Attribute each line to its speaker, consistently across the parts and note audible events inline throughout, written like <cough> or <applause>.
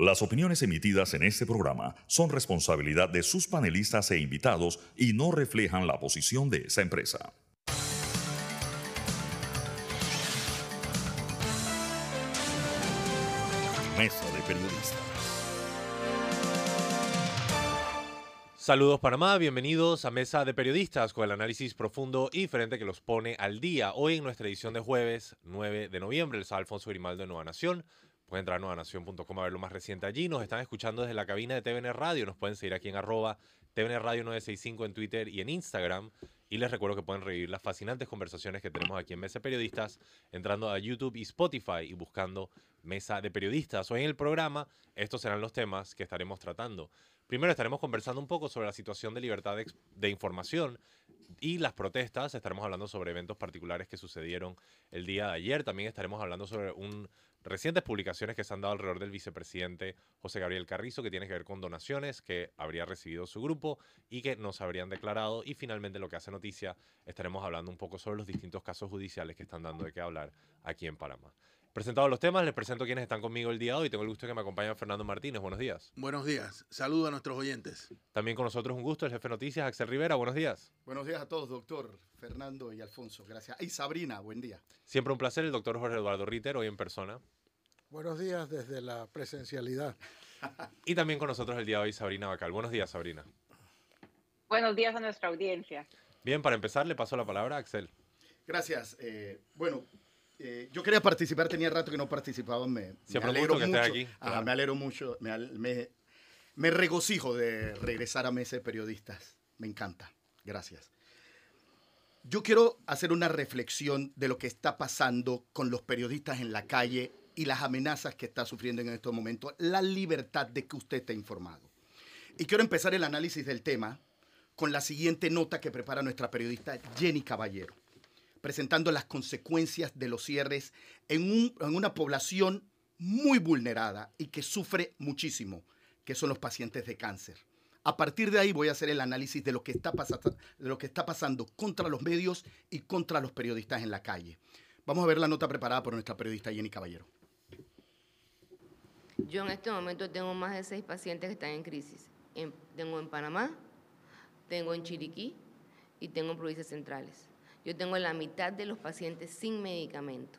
Speaker 1: Las opiniones emitidas en este programa son responsabilidad de sus panelistas e invitados y no reflejan la posición de esa empresa. Mesa de Periodistas.
Speaker 2: Saludos Panamá, bienvenidos a Mesa de Periodistas con el análisis profundo y diferente que los pone al día. Hoy en nuestra edición de jueves 9 de noviembre, el Alfonso Grimaldo de Nueva Nación. Pueden entrar a nuevanación.com a ver lo más reciente allí. Nos están escuchando desde la cabina de TVN Radio. Nos pueden seguir aquí en arroba TVN Radio 965 en Twitter y en Instagram. Y les recuerdo que pueden revivir las fascinantes conversaciones que tenemos aquí en Mesa Periodistas entrando a YouTube y Spotify y buscando Mesa de Periodistas. Hoy en el programa estos serán los temas que estaremos tratando. Primero estaremos conversando un poco sobre la situación de libertad de, información y las protestas. Estaremos hablando sobre eventos particulares que sucedieron el día de ayer. También estaremos hablando sobre un recientes publicaciones que se han dado alrededor del vicepresidente José Gabriel Carrizo, que tiene que ver con donaciones que habría recibido su grupo y que nos habrían declarado. Y finalmente, lo que hace noticia, estaremos hablando un poco sobre los distintos casos judiciales que están dando de qué hablar aquí en Panamá. Presentados los temas, les presento quienes están conmigo el día de hoy. Tengo el gusto de que me acompañe Fernando Martínez. Buenos días.
Speaker 3: Buenos días. Saludo a nuestros oyentes.
Speaker 2: También con nosotros un gusto el jefe de noticias, Axel Rivera. Buenos días.
Speaker 4: Buenos días a todos, doctor Fernando y Alfonso. Gracias. Y Sabrina, buen día.
Speaker 2: Siempre un placer, el doctor Jorge Eduardo Ritter, hoy en persona.
Speaker 5: Buenos días desde la presencialidad.
Speaker 2: y también con nosotros el día de hoy Sabrina Bacal. Buenos días, Sabrina.
Speaker 6: Buenos días a nuestra audiencia.
Speaker 2: Bien, para empezar le paso la palabra a Axel.
Speaker 4: Gracias. Eh, bueno, eh, yo quería participar, tenía rato que no participaba. Me, me alegro
Speaker 2: que
Speaker 4: mucho. Ajá, me alegro mucho. Me, me, me regocijo de regresar a Mesa de Periodistas. Me encanta. Gracias. Yo quiero hacer una reflexión de lo que está pasando con los periodistas en la calle y las amenazas que está sufriendo en estos momentos, la libertad de que usted esté informado. Y quiero empezar el análisis del tema con la siguiente nota que prepara nuestra periodista Jenny Caballero, presentando las consecuencias de los cierres en, un, en una población muy vulnerada y que sufre muchísimo, que son los pacientes de cáncer. A partir de ahí voy a hacer el análisis de lo que está, de lo que está pasando contra los medios y contra los periodistas en la calle. Vamos a ver la nota preparada por nuestra periodista Jenny Caballero.
Speaker 7: Yo en este momento tengo más de seis pacientes que están en crisis. En, tengo en Panamá, tengo en Chiriquí y tengo en provincias centrales. Yo tengo la mitad de los pacientes sin medicamento.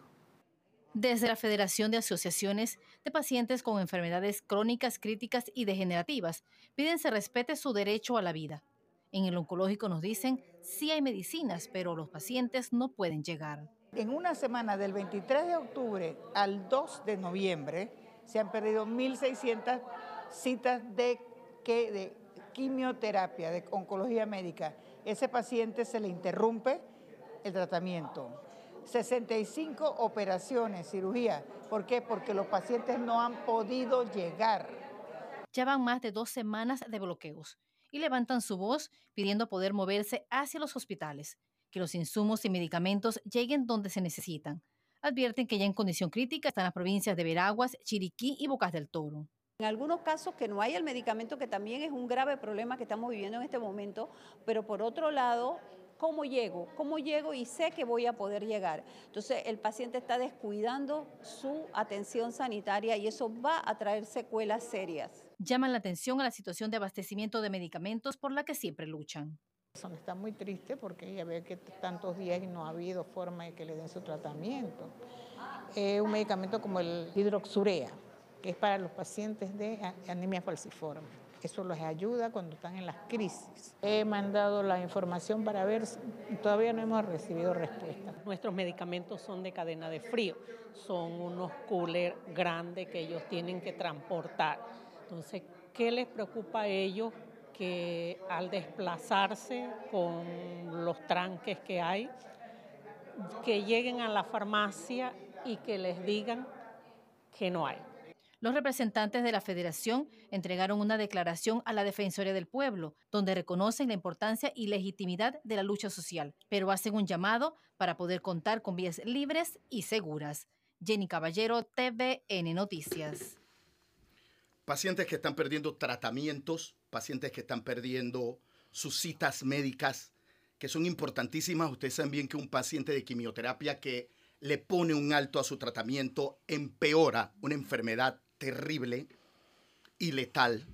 Speaker 8: Desde la Federación de Asociaciones de Pacientes con Enfermedades Crónicas, Críticas y Degenerativas, piden se respete su derecho a la vida. En el oncológico nos dicen, sí hay medicinas, pero los pacientes no pueden llegar.
Speaker 9: En una semana del 23 de octubre al 2 de noviembre, se han perdido 1.600 citas de, que, de quimioterapia, de oncología médica. Ese paciente se le interrumpe el tratamiento. 65 operaciones, cirugía. ¿Por qué? Porque los pacientes no han podido llegar.
Speaker 8: Ya van más de dos semanas de bloqueos y levantan su voz pidiendo poder moverse hacia los hospitales, que los insumos y medicamentos lleguen donde se necesitan advierten que ya en condición crítica están las provincias de Veraguas, Chiriquí y Bocas del Toro.
Speaker 10: En algunos casos que no hay el medicamento, que también es un grave problema que estamos viviendo en este momento, pero por otro lado, ¿cómo llego? ¿Cómo llego y sé que voy a poder llegar? Entonces el paciente está descuidando su atención sanitaria y eso va a traer secuelas serias.
Speaker 8: Llaman la atención a la situación de abastecimiento de medicamentos por la que siempre luchan.
Speaker 9: Está muy triste porque ella ve que tantos días y no ha habido forma de que le den su tratamiento. Eh, un medicamento como el hidroxurea, que es para los pacientes de anemia falciforme. Eso les ayuda cuando están en las crisis. He mandado la información para ver, todavía no hemos recibido respuesta.
Speaker 11: Nuestros medicamentos son de cadena de frío, son unos coolers grandes que ellos tienen que transportar. Entonces, ¿qué les preocupa a ellos? que al desplazarse con los tranques que hay, que lleguen a la farmacia y que les digan que no hay.
Speaker 8: Los representantes de la federación entregaron una declaración a la Defensoría del Pueblo, donde reconocen la importancia y legitimidad de la lucha social, pero hacen un llamado para poder contar con vías libres y seguras. Jenny Caballero, TVN Noticias.
Speaker 4: Pacientes que están perdiendo tratamientos pacientes que están perdiendo sus citas médicas, que son importantísimas. Ustedes saben bien que un paciente de quimioterapia que le pone un alto a su tratamiento empeora una enfermedad terrible. y letal.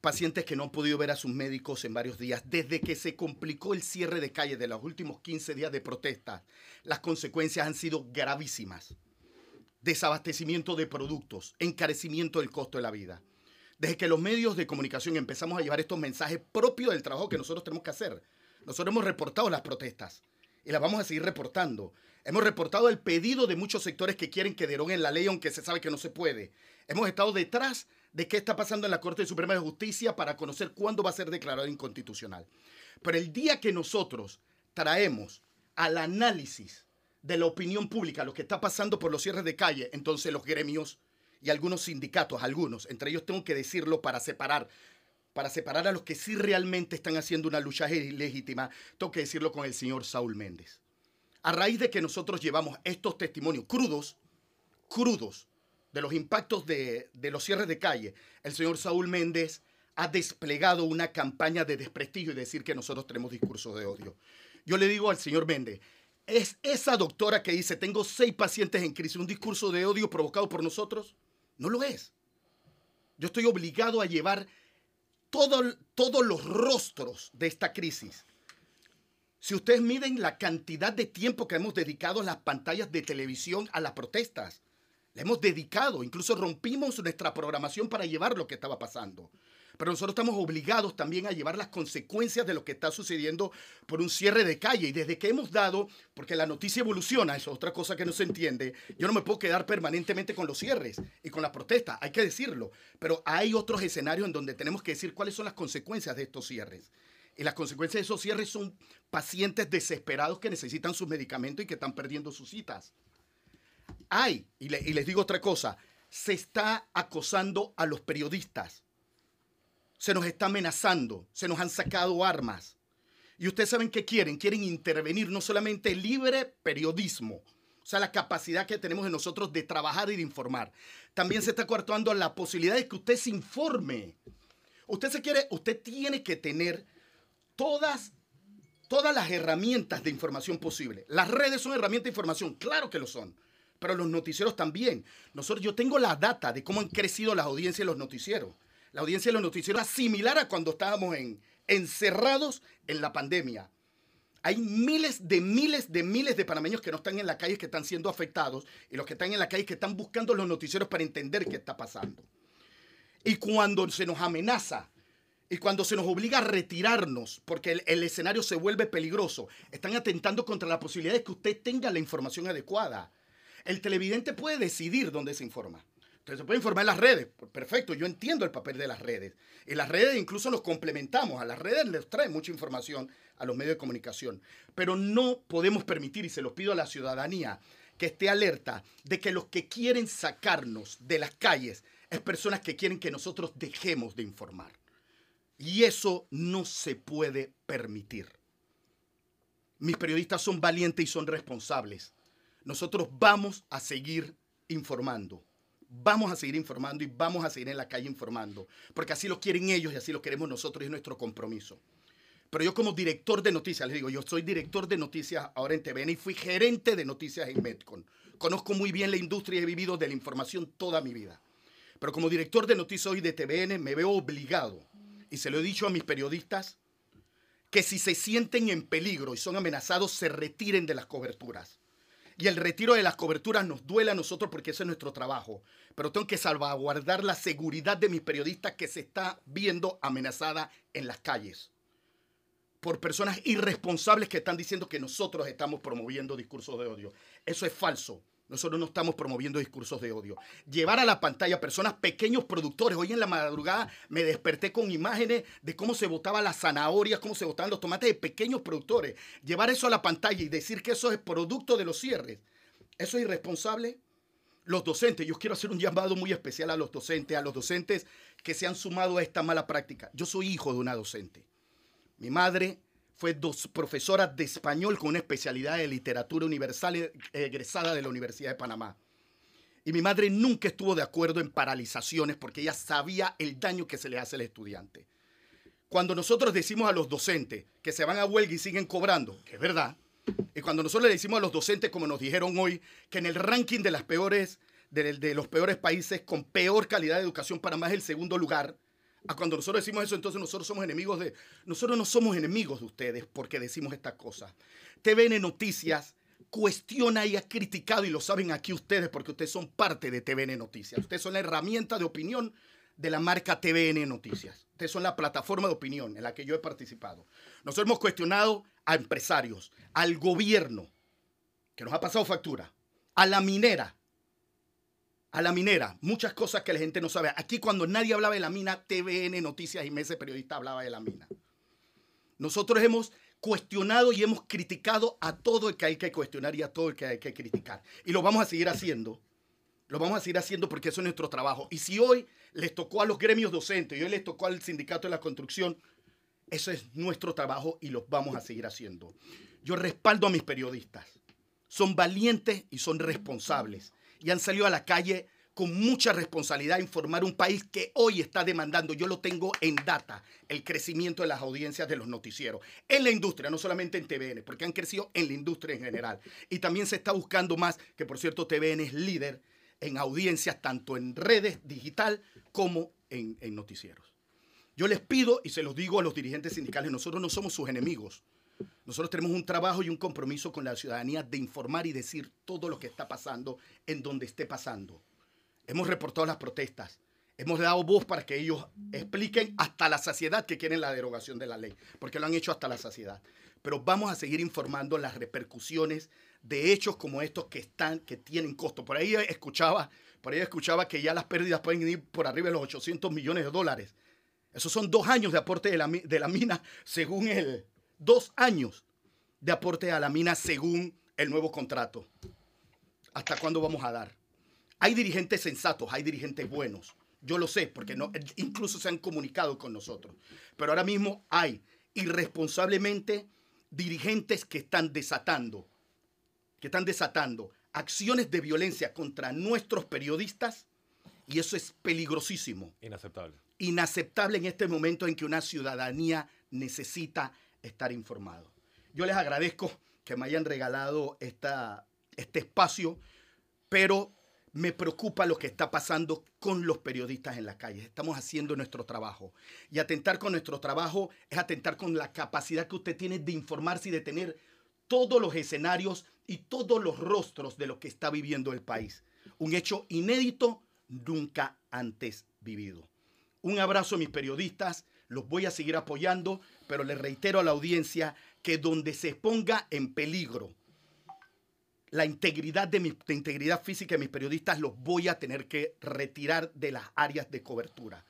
Speaker 4: Pacientes que no han podido ver a sus médicos en varios días. Desde que se complicó el cierre de calle de los últimos 15 días de protesta, las consecuencias han sido gravísimas. Desabastecimiento de productos, encarecimiento del costo de la vida. Desde que los medios de comunicación empezamos a llevar estos mensajes propios del trabajo que nosotros tenemos que hacer. Nosotros hemos reportado las protestas y las vamos a seguir reportando. Hemos reportado el pedido de muchos sectores que quieren que deroguen la ley, aunque se sabe que no se puede. Hemos estado detrás de qué está pasando en la Corte Suprema de Justicia para conocer cuándo va a ser declarado inconstitucional. Pero el día que nosotros traemos al análisis de la opinión pública lo que está pasando por los cierres de calle, entonces los gremios y algunos sindicatos, algunos, entre ellos tengo que decirlo para separar, para separar a los que sí realmente están haciendo una lucha ilegítima, tengo que decirlo con el señor Saúl Méndez. A raíz de que nosotros llevamos estos testimonios crudos, crudos, de los impactos de, de los cierres de calle, el señor Saúl Méndez ha desplegado una campaña de desprestigio y decir que nosotros tenemos discursos de odio. Yo le digo al señor Méndez, ¿es esa doctora que dice tengo seis pacientes en crisis un discurso de odio provocado por nosotros? No lo es. Yo estoy obligado a llevar todo, todos los rostros de esta crisis. Si ustedes miden la cantidad de tiempo que hemos dedicado a las pantallas de televisión a las protestas, le hemos dedicado, incluso rompimos nuestra programación para llevar lo que estaba pasando. Pero nosotros estamos obligados también a llevar las consecuencias de lo que está sucediendo por un cierre de calle. Y desde que hemos dado, porque la noticia evoluciona, eso es otra cosa que no se entiende, yo no me puedo quedar permanentemente con los cierres y con las protestas, hay que decirlo. Pero hay otros escenarios en donde tenemos que decir cuáles son las consecuencias de estos cierres. Y las consecuencias de esos cierres son pacientes desesperados que necesitan sus medicamentos y que están perdiendo sus citas. Hay, y, les digo otra cosa, se está acosando a los periodistas se nos está amenazando, se nos han sacado armas. Y ustedes saben qué quieren, quieren intervenir no solamente libre periodismo, o sea, la capacidad que tenemos de nosotros de trabajar y de informar. También se está coartando la posibilidad de que usted se informe. Usted se quiere, usted tiene que tener todas todas las herramientas de información posible. Las redes son herramientas de información, claro que lo son, pero los noticieros también. Nosotros yo tengo la data de cómo han crecido las audiencias de los noticieros la audiencia de los noticieros era similar a cuando estábamos en, encerrados en la pandemia. Hay miles de miles de miles de panameños que no están en la calle, que están siendo afectados, y los que están en la calle que están buscando los noticieros para entender qué está pasando. Y cuando se nos amenaza y cuando se nos obliga a retirarnos porque el, escenario se vuelve peligroso, están atentando contra la posibilidad de que usted tenga la información adecuada. El televidente puede decidir dónde se informa. Entonces se puede informar en las redes. Perfecto, yo entiendo el papel de las redes. Y las redes incluso los complementamos. A las redes les trae mucha información a los medios de comunicación. Pero no podemos permitir, y se lo pido a la ciudadanía, que esté alerta de que los que quieren sacarnos de las calles es personas que quieren que nosotros dejemos de informar. Y eso no se puede permitir. Mis periodistas son valientes y son responsables. Nosotros vamos a seguir informando vamos a seguir informando y vamos a seguir en la calle informando, porque así lo quieren ellos y así lo queremos nosotros y es nuestro compromiso. Pero yo como director de noticias, les digo, yo soy director de noticias ahora en TVN y fui gerente de noticias en Metcon. Conozco muy bien la industria y he vivido de la información toda mi vida. Pero como director de noticias hoy de TVN me veo obligado, y se lo he dicho a mis periodistas, que si se sienten en peligro y son amenazados, se retiren de las coberturas y el retiro de las coberturas nos duele a nosotros porque ese es nuestro trabajo. Pero tengo que salvaguardar la seguridad de mis periodistas que se está viendo amenazada en las calles por personas irresponsables que están diciendo que nosotros estamos promoviendo discursos de odio. Eso es falso. Nosotros no estamos promoviendo discursos de odio. Llevar a la pantalla personas, pequeños productores. Hoy en la madrugada me desperté con imágenes de cómo se botaba las zanahorias, cómo se botaban los tomates de pequeños productores. Llevar eso a la pantalla y decir que eso es producto de los cierres. ¿Eso es irresponsable? Los docentes, yo quiero hacer un llamado muy especial a los docentes, a los docentes que se han sumado a esta mala práctica. Yo soy hijo de una docente. Mi madre fue dos, profesora de español con una especialidad de literatura universal eh, egresada de la Universidad de Panamá. Y mi madre nunca estuvo de acuerdo en paralizaciones porque ella sabía el daño que se le hace al estudiante. Cuando nosotros decimos a los docentes que se van a huelga y siguen cobrando, que es verdad, y cuando nosotros le decimos a los docentes, como nos dijeron hoy, que en el ranking de las peores de, de los peores países con peor calidad de educación. Panamá es el segundo lugar. A cuando nosotros decimos eso, entonces nosotros somos enemigos de... Nosotros no somos enemigos de ustedes porque decimos estas cosas. TVN Noticias cuestiona y ha criticado, y lo saben aquí ustedes porque ustedes son parte de TVN Noticias. Ustedes son la herramienta de opinión de la marca TVN Noticias. Ustedes son la plataforma de opinión en la que yo he participado. Nosotros hemos cuestionado a empresarios, al gobierno, que nos ha pasado factura, a la minera, a la minera, muchas cosas que la gente no sabe. Aquí cuando nadie hablaba de la mina, TVN Noticias y Meses Periodista hablaba de la mina. Nosotros hemos cuestionado y hemos criticado a todo el que hay que cuestionar y a todo el que hay que criticar. Y lo vamos a seguir haciendo. Lo vamos a seguir haciendo porque eso es nuestro trabajo. Y si hoy les tocó a los gremios docentes y hoy les tocó al sindicato de la construcción, eso es nuestro trabajo y lo vamos a seguir haciendo. Yo respaldo a mis periodistas. Son valientes y son responsables y han salido a la calle con mucha responsabilidad a informar un país que hoy está demandando, yo lo tengo en data, el crecimiento de las audiencias de los noticieros en la industria, no solamente en TVN, porque han crecido en la industria en general. Y también se está buscando más, que por cierto TVN es líder en audiencias tanto en redes digital como en, en noticieros. Yo les pido y se los digo a los dirigentes sindicales, nosotros no somos sus enemigos. Nosotros tenemos un trabajo y un compromiso con la ciudadanía de informar y decir todo lo que está pasando en donde esté pasando. Hemos reportado las protestas. Hemos dado voz para que ellos expliquen hasta la saciedad que quieren la derogación de la ley, porque lo han hecho hasta la saciedad. Pero vamos a seguir informando las repercusiones de hechos como estos que están, que tienen costo. Por ahí escuchaba, por ahí escuchaba que ya las pérdidas pueden ir por arriba de los 800 millones de dólares. Esos son dos años de aporte de la, de la mina, según el, dos años de aporte a la mina según el nuevo contrato. ¿Hasta cuándo vamos a dar? Hay dirigentes sensatos, hay dirigentes buenos. Yo lo sé, porque no, incluso se han comunicado con nosotros. Pero ahora mismo hay irresponsablemente dirigentes que están desatando, que están desatando acciones de violencia contra nuestros periodistas y eso es peligrosísimo.
Speaker 2: Inaceptable.
Speaker 4: Inaceptable en este momento en que una ciudadanía necesita estar informado. Yo les agradezco que me hayan regalado esta, este espacio, pero me preocupa lo que está pasando con los periodistas en la calle. Estamos haciendo nuestro trabajo. Y atentar con nuestro trabajo es atentar con la capacidad que usted tiene de informarse y de tener todos los escenarios y todos los rostros de lo que está viviendo el país. Un hecho inédito nunca antes vivido. Un abrazo a mis periodistas, los voy a seguir apoyando, pero le reitero a la audiencia que donde se ponga en peligro la integridad de mi integridad física de mis periodistas, los voy a tener que retirar de las áreas de cobertura.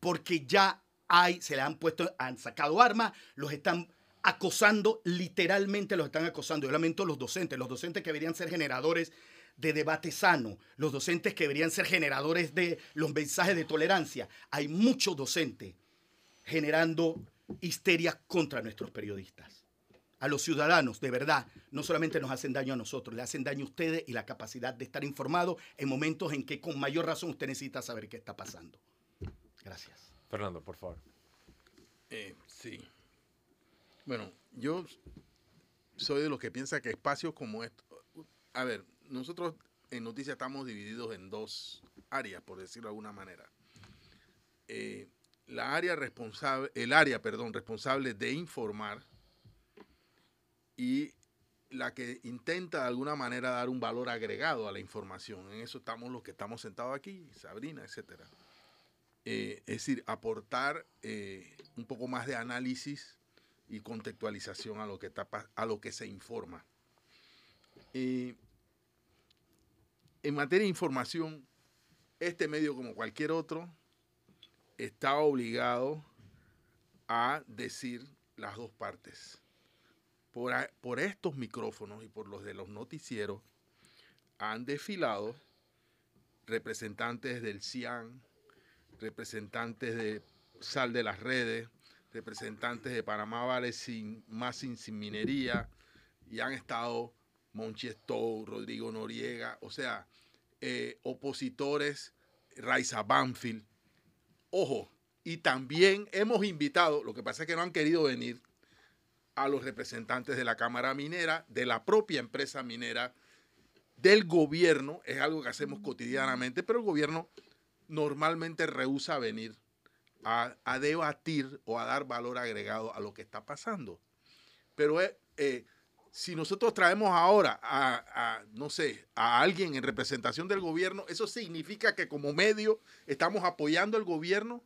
Speaker 4: Porque ya hay, se le han puesto, han sacado armas, los están acosando, literalmente los están acosando. Yo lamento los docentes, los docentes que deberían ser generadores de debate sano, los docentes que deberían ser generadores de los mensajes de tolerancia. Hay muchos docentes generando histeria contra nuestros periodistas a los ciudadanos, de verdad, no solamente nos hacen daño a nosotros, le hacen daño a ustedes y la capacidad de estar informado en momentos en que con mayor razón usted necesita saber qué está pasando. Gracias.
Speaker 2: Fernando, por favor.
Speaker 3: Eh, sí. Bueno, yo soy de los que piensa que espacios como estos... A ver, nosotros en Noticias estamos divididos en dos áreas, por decirlo de alguna manera. Eh, la área responsable, el área, perdón, responsable de informar y la que intenta de alguna manera dar un valor agregado a la información. En eso estamos los que estamos sentados aquí, Sabrina, etcétera. Eh, es decir, aportar eh, un poco más de análisis y contextualización a lo que, está, a lo que se informa. Eh, en materia de información, este medio, como cualquier otro, está obligado a decir las dos partes por, estos micrófonos y por los de los noticieros han desfilado representantes del CIAN, representantes de Sal de las Redes, representantes de Panamá Vale sin, más sin, minería, y han estado Monchi Rodrigo Noriega, o sea, eh, opositores, Raiza Banfield. Ojo, y también hemos invitado, lo que pasa es que no han querido venir, a los representantes de la Cámara Minera, de la propia empresa minera del gobierno es algo que hacemos cotidianamente, pero el gobierno normalmente rehúsa venir a, debatir o a dar valor agregado a lo que está pasando. Pero eh, eh, si nosotros traemos ahora a, no sé, a alguien en representación del gobierno, ¿eso significa que como medio estamos apoyando al gobierno?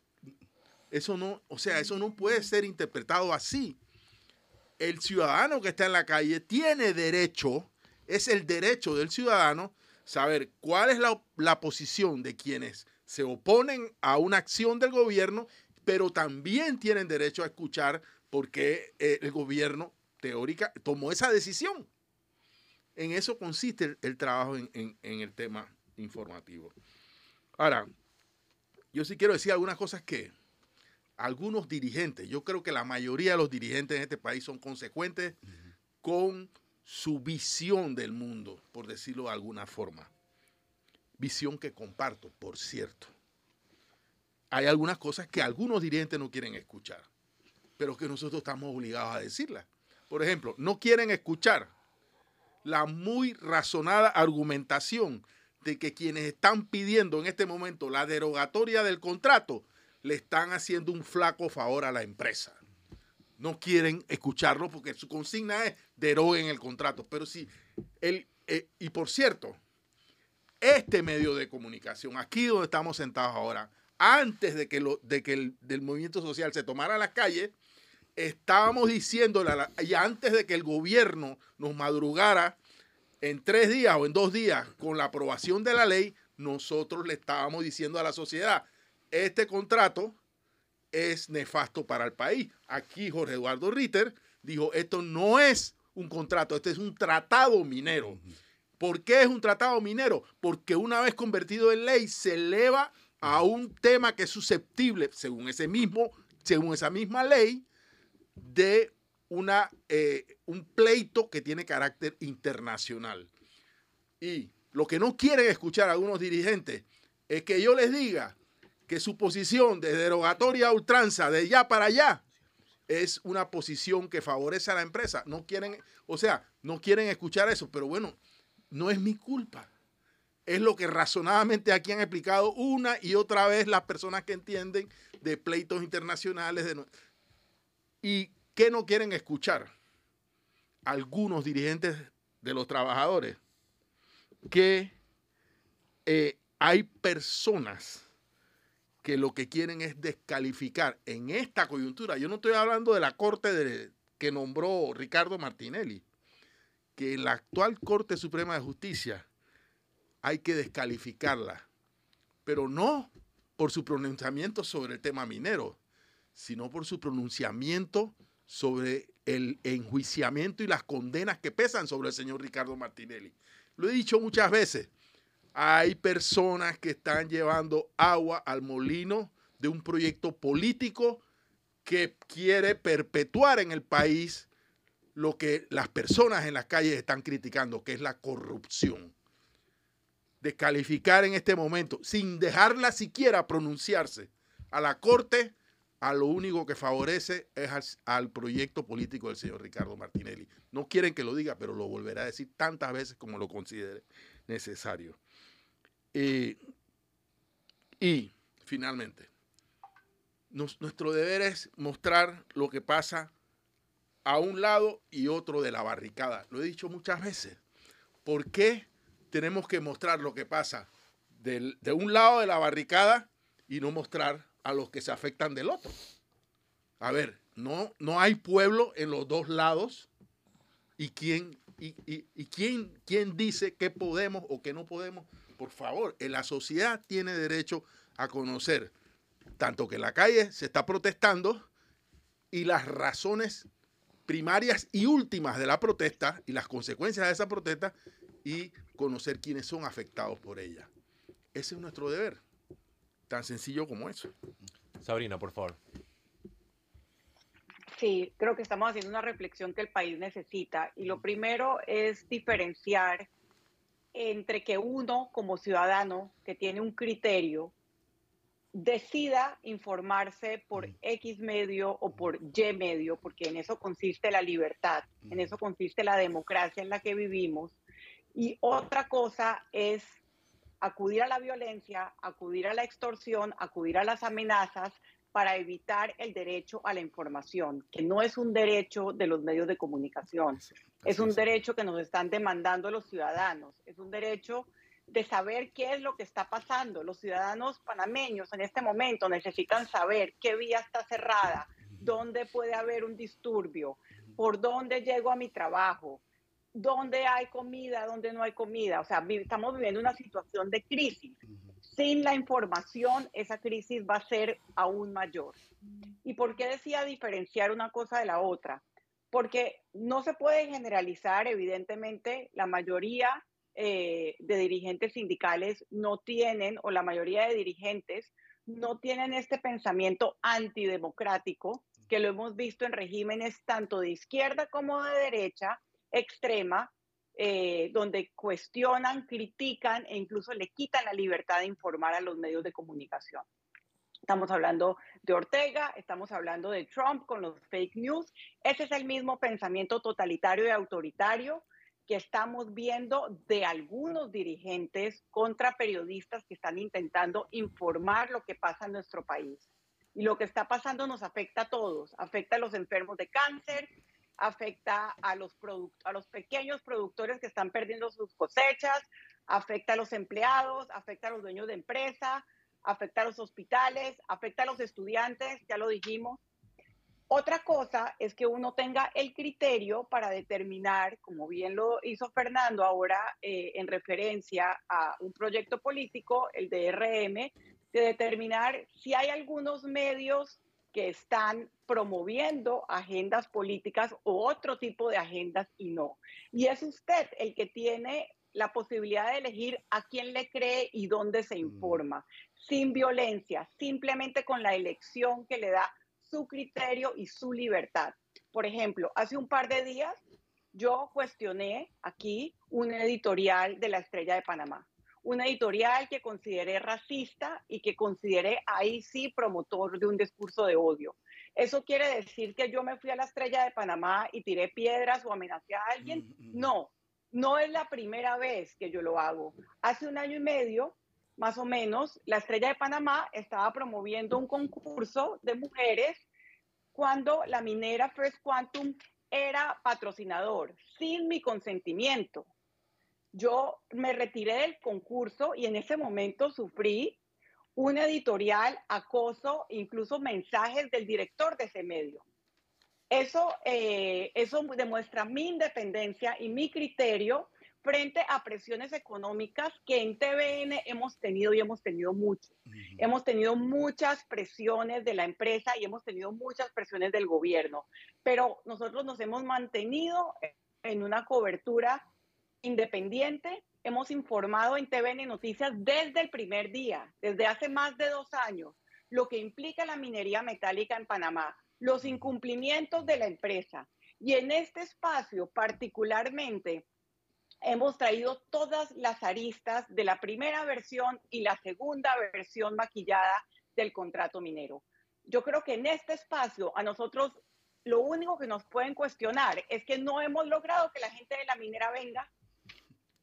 Speaker 3: Eso no, o sea, eso no puede ser interpretado así. El ciudadano que está en la calle tiene derecho, es el derecho del ciudadano saber cuál es la, la posición de quienes se oponen a una acción del gobierno, pero también tienen derecho a escuchar por qué eh, el gobierno teórica tomó esa decisión. En eso consiste el, el trabajo en, en, en, el tema informativo. Ahora, yo sí quiero decir algunas cosas que algunos dirigentes, yo creo que la mayoría de los dirigentes en este país son consecuentes uh -huh. con su visión del mundo, por decirlo de alguna forma. Visión que comparto, por cierto. Hay algunas cosas que algunos dirigentes no quieren escuchar, pero que nosotros estamos obligados a decirlas. Por ejemplo, no quieren escuchar la muy razonada argumentación de que quienes están pidiendo en este momento la derogatoria del contrato le están haciendo un flaco favor a la empresa. No quieren escucharlo porque su consigna es deroguen el contrato. Pero si el, eh, y por cierto, este medio de comunicación, aquí donde estamos sentados ahora, antes de que, lo, de que el del movimiento social se tomara las calles, estábamos diciéndole, y antes de que el gobierno nos madrugara en tres días o en dos días con la aprobación de la ley, nosotros le estábamos diciendo a la sociedad, este contrato es nefasto para el país. Aquí Jorge Eduardo Ritter dijo, esto no es un contrato, este es un tratado minero. ¿Por qué es un tratado minero? Porque una vez convertido en ley se eleva a un tema que es susceptible, según ese mismo, según esa misma ley, de una, eh, un pleito que tiene carácter internacional. Y lo que no quieren escuchar algunos dirigentes es que yo les diga que su posición de derogatoria a ultranza de ya para allá es una posición que favorece a la empresa. No quieren, o sea, no quieren escuchar eso, pero bueno, no es mi culpa. Es lo que razonadamente aquí han explicado una y otra vez las personas que entienden de pleitos internacionales. ¿Y qué no quieren escuchar? Algunos dirigentes de los trabajadores que eh, hay personas que lo que quieren es descalificar en esta coyuntura. Yo no estoy hablando de la corte que nombró Ricardo Martinelli, que la actual Corte Suprema de Justicia hay que descalificarla, pero no por su pronunciamiento sobre el tema minero, sino por su pronunciamiento sobre el enjuiciamiento y las condenas que pesan sobre el señor Ricardo Martinelli. Lo he dicho muchas veces, hay personas que están llevando agua al molino de un proyecto político que quiere perpetuar en el país lo que las personas en las calles están criticando, que es la corrupción. Descalificar en este momento, sin dejarla siquiera pronunciarse a la Corte, a lo único que favorece es al, proyecto político del señor Ricardo Martinelli. No quieren que lo diga, pero lo volverá a decir tantas veces como lo considere necesario. Eh, y finalmente, nuestro deber es mostrar lo que pasa a un lado y otro de la barricada. Lo he dicho muchas veces. ¿Por qué tenemos que mostrar lo que pasa de un lado de la barricada y no mostrar a los que se afectan del otro? A ver, no, no hay pueblo en los dos lados y quién, y, y, quién, quién dice qué podemos o qué no podemos por favor, la sociedad tiene derecho a conocer tanto que en la calle se está protestando y las razones primarias y últimas de la protesta y las consecuencias de esa protesta y conocer quiénes son afectados por ella. Ese es nuestro deber, tan sencillo como eso.
Speaker 2: Sabrina, por favor.
Speaker 6: Sí, creo que estamos haciendo una reflexión que el país necesita y lo primero es diferenciar entre que uno como ciudadano que tiene un criterio decida informarse por X medio o por Y medio, porque en eso consiste la libertad, en eso consiste la democracia en la que vivimos, Y otra cosa es acudir a la violencia, acudir a la extorsión, acudir a las amenazas para evitar el derecho a la información, que no es un derecho de los medios de comunicación, es un derecho que nos están demandando los ciudadanos, es un derecho de saber qué es lo que está pasando. Los ciudadanos panameños en este momento necesitan saber qué vía está cerrada, dónde puede haber un disturbio, por dónde llego a mi trabajo, dónde hay comida, dónde no hay comida. O sea, estamos viviendo una situación de crisis. Sin la información, esa crisis va a ser aún mayor. ¿Y por qué decía diferenciar una cosa de la otra? Porque no se puede generalizar, evidentemente, la mayoría eh, de dirigentes sindicales no tienen, o la mayoría de dirigentes no tienen este pensamiento antidemocrático, que lo hemos visto en regímenes tanto de izquierda como de derecha extrema, eh, donde cuestionan, critican e incluso le quitan la libertad de informar a los medios de comunicación. Estamos hablando de Ortega, estamos hablando de Trump con los fake news. Ese es el mismo pensamiento totalitario y autoritario que estamos viendo de algunos dirigentes contra periodistas que están intentando informar lo que pasa en nuestro país. Y lo que está pasando nos afecta a todos, afecta a los enfermos de cáncer, afecta a los, a los pequeños productores que están perdiendo sus cosechas, afecta a los empleados, afecta a los dueños de empresa, afecta a los hospitales, afecta a los estudiantes, ya lo dijimos. Otra cosa es que uno tenga el criterio para determinar, como bien lo hizo Fernando ahora eh, en referencia a un proyecto político, el DRM, de determinar si hay algunos medios que están promoviendo agendas políticas o otro tipo de agendas y no. Y es usted el que tiene la posibilidad de elegir a quién le cree y dónde se mm. informa, sin violencia, simplemente con la elección que le da su criterio y su libertad. Por ejemplo, hace un par de días yo cuestioné aquí un editorial de la Estrella de Panamá una editorial que consideré racista y que consideré ahí sí promotor de un discurso de odio. ¿Eso quiere decir que yo me fui a la estrella de Panamá y tiré piedras o amenacé a alguien? No, no es la primera vez que yo lo hago. Hace un año y medio, más o menos, la estrella de Panamá estaba promoviendo un concurso de mujeres cuando la minera First Quantum era patrocinador, sin mi consentimiento yo me retiré del concurso y en ese momento sufrí un editorial, acoso, incluso mensajes del director de ese medio. Eso, eh, eso demuestra mi independencia y mi criterio frente a presiones económicas que en TVN hemos tenido y hemos tenido mucho. Hemos tenido muchas presiones de la empresa y hemos tenido muchas presiones del gobierno, pero nosotros nos hemos mantenido en una cobertura independiente, hemos informado en TVN Noticias desde el primer día, desde hace más de dos años, lo que implica la minería metálica en Panamá, los incumplimientos de la empresa. Y en este espacio particularmente hemos traído todas las aristas de la primera versión y la segunda versión maquillada del contrato minero. Yo creo que en este espacio a nosotros lo único que nos pueden cuestionar es que no hemos logrado que la gente de la minera venga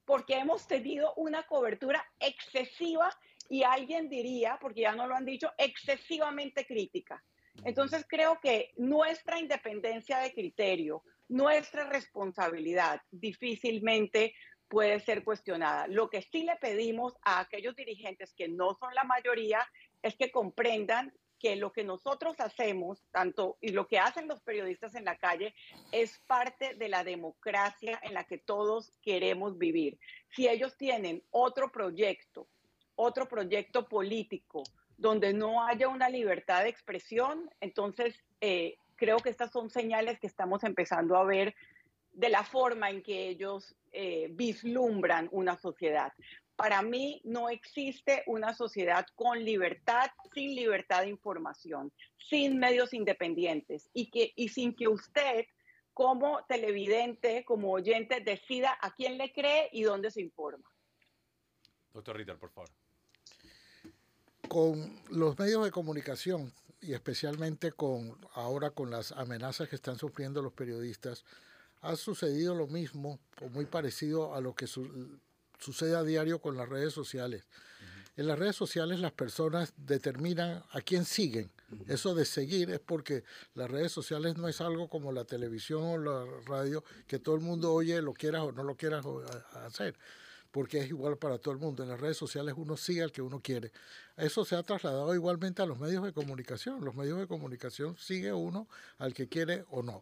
Speaker 6: porque hemos tenido una cobertura excesiva y alguien diría, porque ya no lo han dicho, excesivamente crítica. Entonces creo que nuestra independencia de criterio, nuestra responsabilidad difícilmente puede ser cuestionada. Lo que sí le pedimos a aquellos dirigentes que no son la mayoría es que comprendan que lo que nosotros hacemos, tanto y lo que hacen los periodistas en la calle, es parte de la democracia en la que todos queremos vivir. Si ellos tienen otro proyecto, otro proyecto político, donde no haya una libertad de expresión, entonces eh, creo que estas son señales que estamos empezando a ver de la forma en que ellos eh, vislumbran una sociedad. Para mí no existe una sociedad con libertad sin libertad de información, sin medios independientes y, que, y sin que usted como televidente, como oyente, decida a quién le cree y dónde se informa.
Speaker 2: Doctor Ritter, por favor.
Speaker 5: Con los medios de comunicación y especialmente con ahora con las amenazas que están sufriendo los periodistas, ha sucedido lo mismo o muy parecido a lo que sucede a diario con las redes sociales. En las redes sociales las personas determinan a quién siguen. Eso de seguir es porque las redes sociales no es algo como la televisión o la radio que todo el mundo oye, lo quieras o no lo quieras hacer porque es igual para todo el mundo. En las redes sociales uno sigue al que uno quiere. Eso se ha trasladado igualmente a los medios de comunicación. Los medios de comunicación sigue uno al que quiere o no.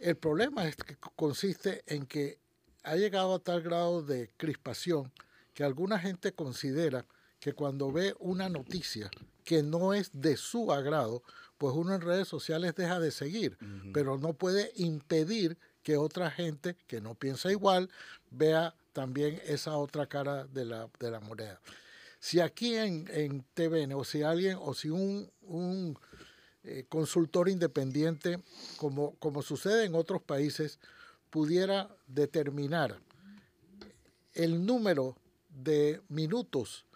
Speaker 5: El problema es que consiste en que ha llegado a tal grado de crispación que alguna gente considera que cuando ve una noticia que no es de su agrado, pues uno en redes sociales deja de seguir, pero no puede impedir que otra gente que no piensa igual vea también esa otra cara de la, de la moneda. Si aquí en, en, TVN o si alguien o si un, un eh, consultor independiente, como, como sucede en otros países, pudiera determinar el número de minutos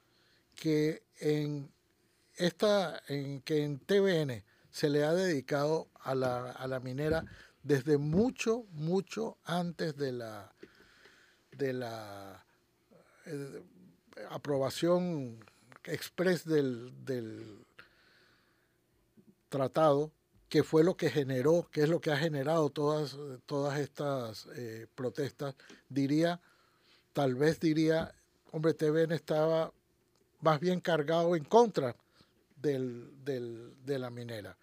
Speaker 5: que en esta en que en TVN se le ha dedicado a la, a la minera desde mucho, mucho antes de la de la eh, aprobación express del, tratado, que fue lo que generó, que es lo que ha generado todas, todas estas eh, protestas, diría, tal vez diría, hombre, TVN estaba más bien cargado en contra del, de la minera.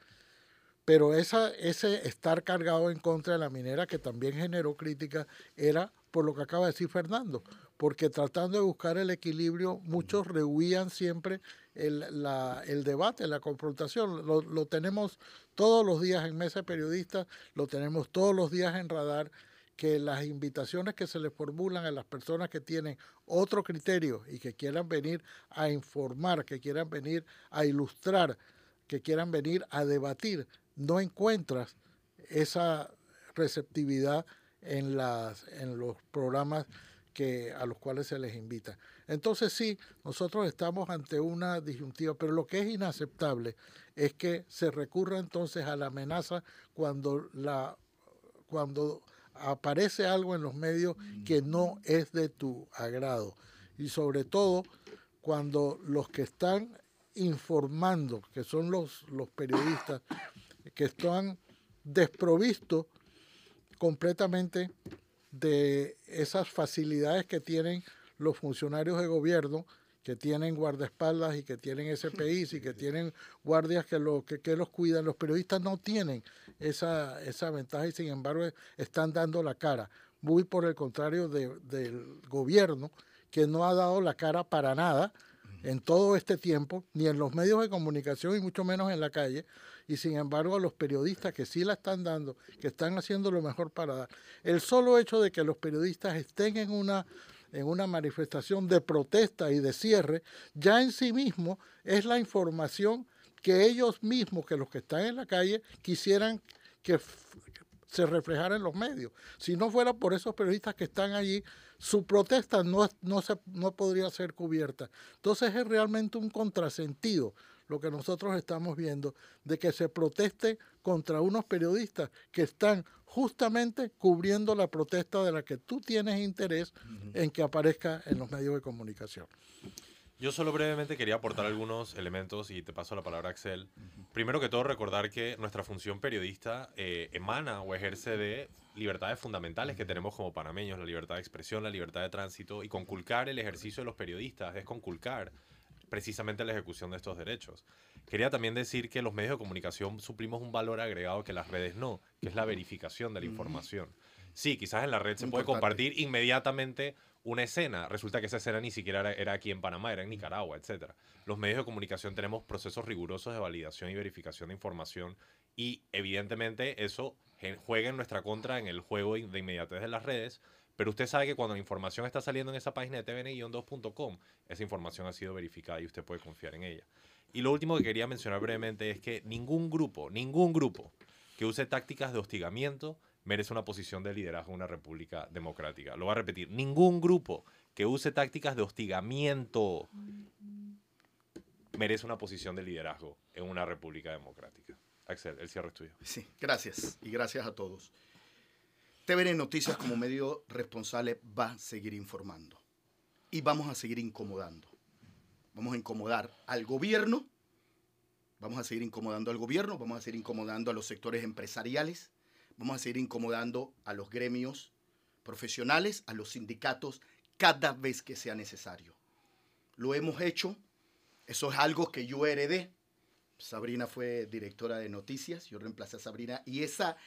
Speaker 5: Pero esa, ese estar cargado en contra de la minera, que también generó crítica, era por lo que acaba de decir Fernando, porque tratando de buscar el equilibrio, muchos rehuían siempre el, debate, la confrontación. Lo, tenemos todos los días en Mesa de Periodistas, lo tenemos todos los días en Radar, que las invitaciones que se le formulan a las personas que tienen otro criterio y que quieran venir a informar, que quieran venir a ilustrar, que quieran venir a debatir, no encuentras esa receptividad en, las, en los programas que, a los cuales se les invita. Entonces sí, nosotros estamos ante una disyuntiva, pero lo que es inaceptable es que se recurra entonces a la amenaza cuando, la, cuando aparece algo en los medios que no es de tu agrado. Y sobre todo cuando los que están informando, que son los, los periodistas, que están desprovistos completamente de esas facilidades que tienen los funcionarios de gobierno que tienen guardaespaldas y que tienen SPIs <laughs> y que tienen guardias que, lo, que, los cuidan. Los periodistas no tienen esa, esa ventaja y sin embargo están dando la cara. Muy por el contrario del gobierno que no ha dado la cara para nada en todo este tiempo, ni en los medios de comunicación y mucho menos en la calle, y sin embargo a los periodistas que sí la están dando, que están haciendo lo mejor para dar. El solo hecho de que los periodistas estén en una en una manifestación de protesta y de cierre, ya en sí mismo es la información que ellos mismos, que los que están en la calle, quisieran que se reflejara en los medios. Si no fuera por esos periodistas que están allí, su protesta no, no, se, no podría ser cubierta. Entonces es realmente un contrasentido lo que nosotros estamos viendo, de que se proteste contra unos periodistas que están justamente cubriendo la protesta de la que tú tienes interés en que aparezca en los medios de comunicación.
Speaker 2: Yo solo brevemente quería aportar algunos elementos y te paso la palabra, Axel. Primero que todo, recordar que nuestra función periodista eh, emana o ejerce de libertades fundamentales que tenemos como panameños, la libertad de expresión, la libertad de tránsito, y conculcar el ejercicio de los periodistas es conculcar precisamente la ejecución de estos derechos. Quería también decir que los medios de comunicación suplimos un valor agregado que las redes no, que es la verificación de la información. Sí, quizás en la red se puede compartir inmediatamente una escena. Resulta que esa escena ni siquiera era, aquí en Panamá, era en Nicaragua, etc. Los medios de comunicación tenemos procesos rigurosos de validación y verificación de información y evidentemente eso juega en nuestra contra en el juego de inmediatez de las redes, pero usted sabe que cuando la información está saliendo en esa página de tvn-2.com, esa información ha sido verificada y usted puede confiar en ella. Y lo último que quería mencionar brevemente es que ningún grupo, ningún grupo que use tácticas de hostigamiento merece una posición de liderazgo en una república democrática. Lo voy a repetir, ningún grupo que use tácticas de hostigamiento merece una posición de liderazgo en una república democrática. Axel, el cierre es tuyo.
Speaker 4: Sí, gracias y gracias a todos. TVN Noticias como medio responsable va a seguir informando y vamos a seguir incomodando. Vamos a incomodar al gobierno, vamos a seguir incomodando al gobierno, vamos a seguir incomodando a los sectores empresariales, vamos a seguir incomodando a los gremios profesionales, a los sindicatos, cada vez que sea necesario. Lo hemos hecho, eso es algo que yo heredé. Sabrina fue directora de noticias, yo reemplacé a Sabrina y esa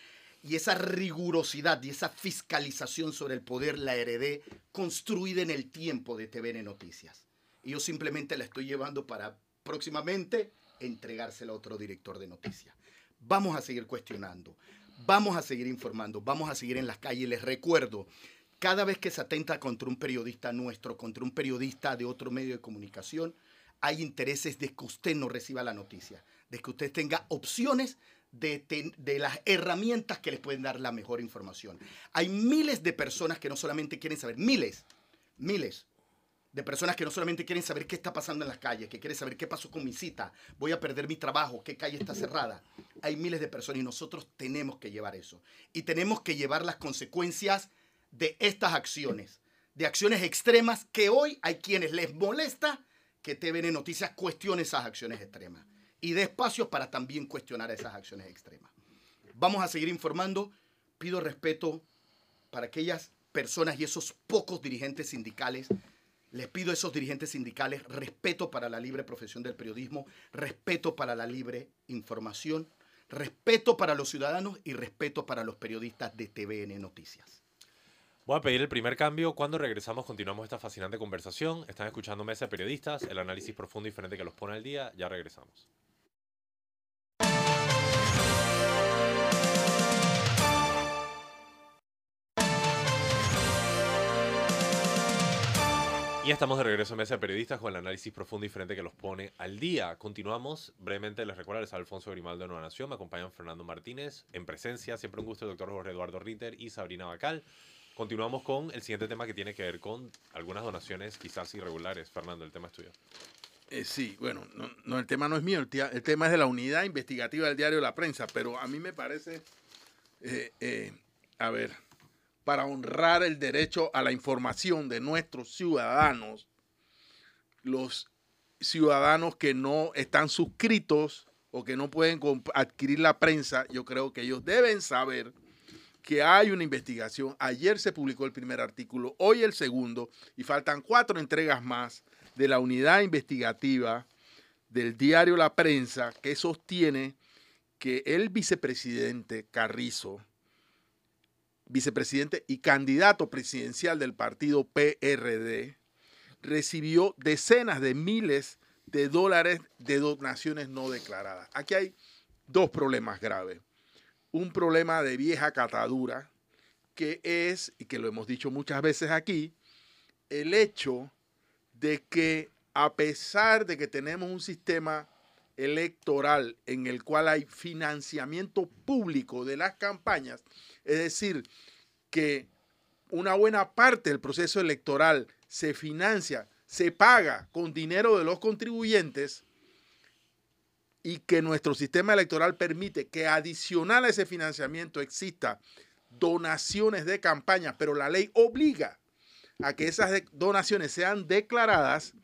Speaker 4: y esa rigurosidad y esa fiscalización sobre el poder la heredé construida en el tiempo de TVN Noticias. Y yo simplemente la estoy llevando para próximamente entregársela a otro director de noticias. Vamos a seguir cuestionando, vamos a seguir informando, vamos a seguir en las calles. Les recuerdo, cada vez que se atenta contra un periodista nuestro, contra un periodista de otro medio de comunicación, hay intereses de que usted no reciba la noticia, de que usted tenga opciones de, las herramientas que les pueden dar la mejor información. Hay miles de personas que no solamente quieren saber, miles, miles de personas que no solamente quieren saber qué está pasando en las calles, que quieren saber qué pasó con mi cita, voy a perder mi trabajo, qué calle está cerrada. Hay miles de personas y nosotros tenemos que llevar eso. Y tenemos que llevar las consecuencias de estas acciones, de acciones extremas que hoy hay quienes les molesta que TVN Noticias cuestione esas acciones extremas y de espacios para también cuestionar esas acciones extremas. Vamos a seguir informando. Pido respeto para aquellas personas y esos pocos dirigentes sindicales. Les pido a esos dirigentes sindicales respeto para la libre profesión del periodismo, respeto para la libre información, respeto para los ciudadanos y respeto para los periodistas de TVN Noticias.
Speaker 2: Voy a pedir el primer cambio. Cuando regresamos continuamos esta fascinante conversación. Están escuchando Mesa Periodistas, el análisis profundo y diferente que los pone al día. Ya regresamos. Y estamos de regreso en Mesa de Periodistas con el análisis profundo y diferente que los pone al día. Continuamos. Brevemente les recuerdo, les Alfonso Grimaldo de Nueva Nación. Me acompañan Fernando Martínez en presencia. Siempre un gusto el doctor Jorge Eduardo Ritter y Sabrina Bacal. Continuamos con el siguiente tema que tiene que ver con algunas donaciones quizás irregulares. Fernando, el tema es tuyo.
Speaker 3: Eh, sí, bueno, no, el tema no es mío, el, tema es de la unidad investigativa del diario La Prensa, pero a mí me parece, eh, eh, a ver, para honrar el derecho a la información de nuestros ciudadanos, los ciudadanos que no están suscritos o que no pueden adquirir la prensa, yo creo que ellos deben saber que hay una investigación. Ayer se publicó el primer artículo, hoy el segundo, y faltan cuatro entregas más de la unidad investigativa del diario La Prensa que sostiene que el vicepresidente Carrizo vicepresidente y candidato presidencial del partido PRD, recibió decenas de miles de dólares de donaciones no declaradas. Aquí hay dos problemas graves. Un problema de vieja catadura, que es, y que lo hemos dicho muchas veces aquí, el hecho de que a pesar de que tenemos un sistema electoral en el cual hay financiamiento público de las campañas, es decir, que una buena parte del proceso electoral se financia, se paga con dinero de los contribuyentes y que nuestro sistema electoral permite que adicional a ese financiamiento exista donaciones de campaña, pero la ley obliga a que esas donaciones sean declaradas,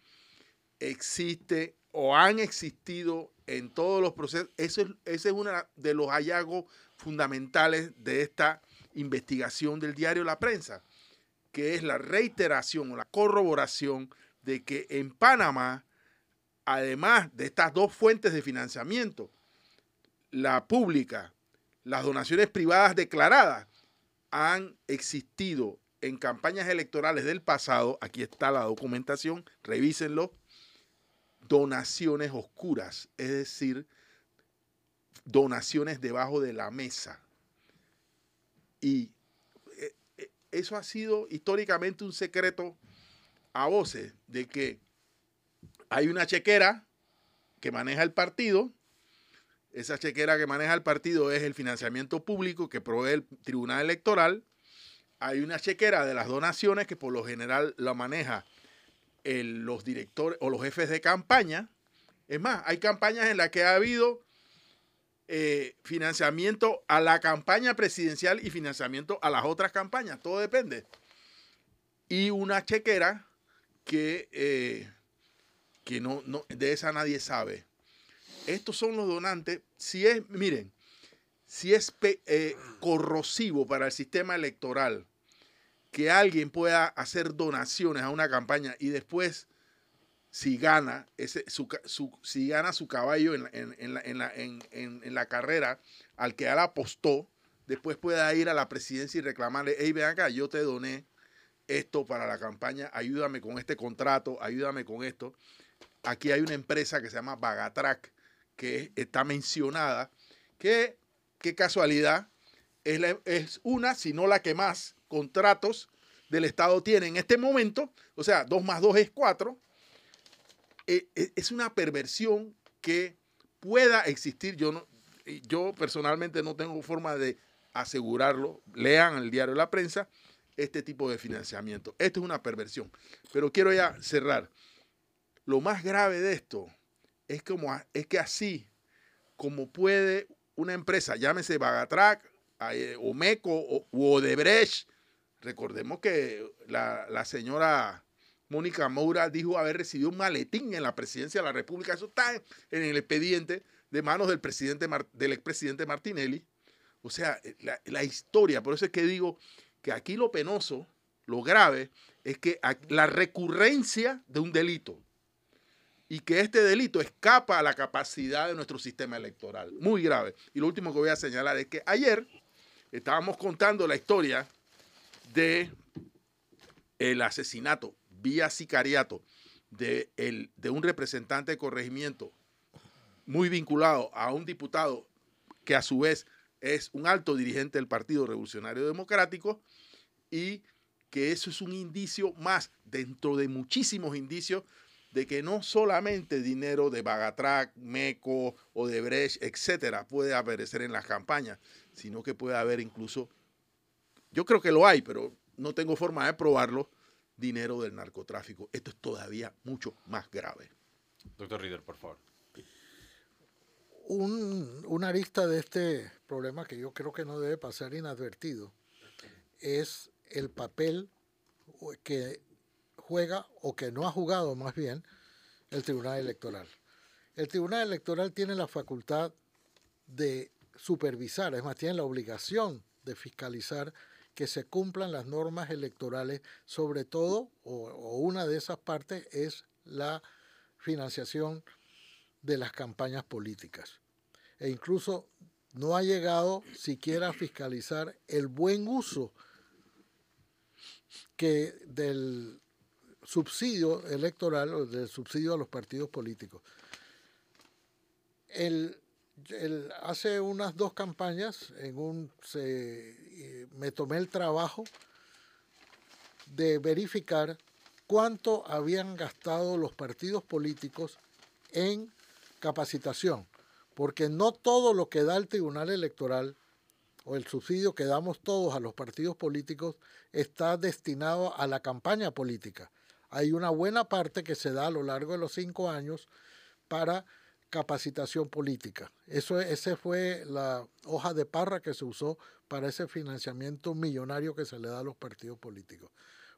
Speaker 3: existe o han existido en todos los procesos. Ese, ese es uno de los hallazgos fundamentales de esta investigación del diario La Prensa, que es la reiteración o la corroboración de que en Panamá, además de estas dos fuentes de financiamiento, la pública, las donaciones privadas declaradas, han existido en campañas electorales del pasado, aquí está la documentación, revísenlo, donaciones oscuras, es decir, donaciones debajo de la mesa. Y eh, eh, eso ha sido históricamente un secreto a voces de que hay una chequera que maneja el partido. Esa chequera que maneja el partido es el financiamiento público que provee el Tribunal Electoral. Hay una chequera de las donaciones que por lo general la maneja los directores o los jefes de campaña. Es más, hay campañas en las que ha habido eh, financiamiento a la campaña presidencial y financiamiento a las otras campañas, todo depende. Y una chequera que, eh, que no, no, de esa nadie sabe. Estos son los donantes. Si es, miren, si es eh, corrosivo para el sistema electoral que alguien pueda hacer donaciones a una campaña y después si gana, ese, su, si gana su caballo en, en, la, en, la, en, la, carrera al que él apostó, después pueda ir a la presidencia y reclamarle, hey, ven acá, yo te doné esto para la campaña, ayúdame con este contrato, ayúdame con esto. Aquí hay una empresa que se llama Bagatrack, que está mencionada, que, qué casualidad, es, es una, si no la que más contratos del Estado tiene en este momento, o sea, 2 más 2 es 4, eh, eh, es una perversión que pueda existir. Yo, no, yo personalmente no tengo forma de asegurarlo. Lean el diario de la prensa este tipo de financiamiento. Esto es una perversión. Pero quiero ya cerrar. Lo más grave de esto es, como, es que así como puede una empresa, llámese Bagatrac, eh, Omeco o Odebrecht, recordemos que la, la señora Mónica Moura dijo haber recibido un maletín en la presidencia de la República. Eso está en el expediente de manos del, presidente, del expresidente Martinelli. O sea, la, historia, por eso es que digo que aquí lo penoso, lo grave, es que la recurrencia de un delito y que este delito escapa a la capacidad de nuestro sistema electoral. Muy grave. Y lo último que voy a señalar es que ayer estábamos contando la historia de el asesinato vía sicariato de, el, de un representante de corregimiento muy vinculado a un diputado que a su vez es un alto dirigente del Partido Revolucionario Democrático y que eso es un indicio más dentro de muchísimos indicios de que no solamente dinero de Bagatrac, Meco o de Brecht, etcétera, puede aparecer en las campañas, sino que puede haber incluso, yo creo que lo hay, pero no tengo forma de probarlo, dinero del narcotráfico. Esto es todavía mucho más grave.
Speaker 2: Doctor Rieder, por favor.
Speaker 5: Un, una arista de este problema que yo creo que no debe pasar inadvertido es el papel que juega o que no ha jugado más bien el Tribunal Electoral. El Tribunal Electoral tiene la facultad de supervisar, es más, tiene la obligación de fiscalizar que se cumplan las normas electorales, sobre todo, o, una de esas partes es la financiación de las campañas políticas. E incluso no ha llegado siquiera a fiscalizar el buen uso que del subsidio electoral o del subsidio a los partidos políticos. El hace unas dos campañas en un, se, me tomé el trabajo de verificar cuánto habían gastado los partidos políticos en capacitación, porque no todo lo que da el Tribunal Electoral o el subsidio que damos todos a los partidos políticos está destinado a la campaña política. Hay una buena parte que se da a lo largo de los cinco años para capacitación política. Eso, ese fue la hoja de parra que se usó para ese financiamiento millonario que se le da a los partidos políticos.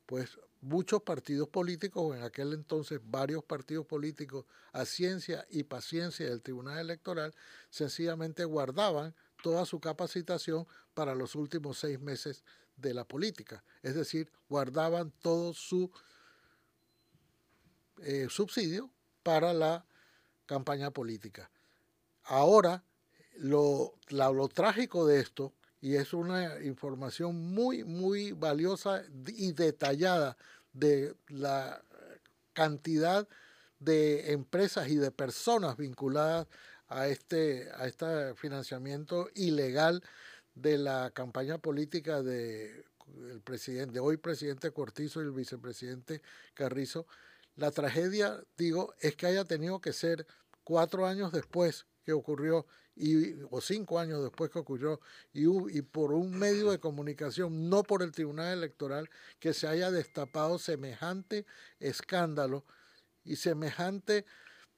Speaker 5: Pues muchos partidos políticos, en aquel entonces varios partidos políticos, a ciencia y paciencia del Tribunal Electoral, sencillamente guardaban toda su capacitación para los últimos seis meses de la política. Es decir, guardaban todo su eh, subsidio para la campaña política. Ahora, lo, lo trágico de esto, y es una información muy, muy valiosa y detallada de la cantidad de empresas y de personas vinculadas a este, a este financiamiento ilegal de la campaña política de el presidente, hoy presidente Cortizo y el vicepresidente Carrizo, la tragedia, digo, es que haya tenido que ser cuatro años después que ocurrió, y, o cinco años después que ocurrió, y, y por un medio de comunicación, no por el Tribunal Electoral, que se haya destapado semejante escándalo y semejante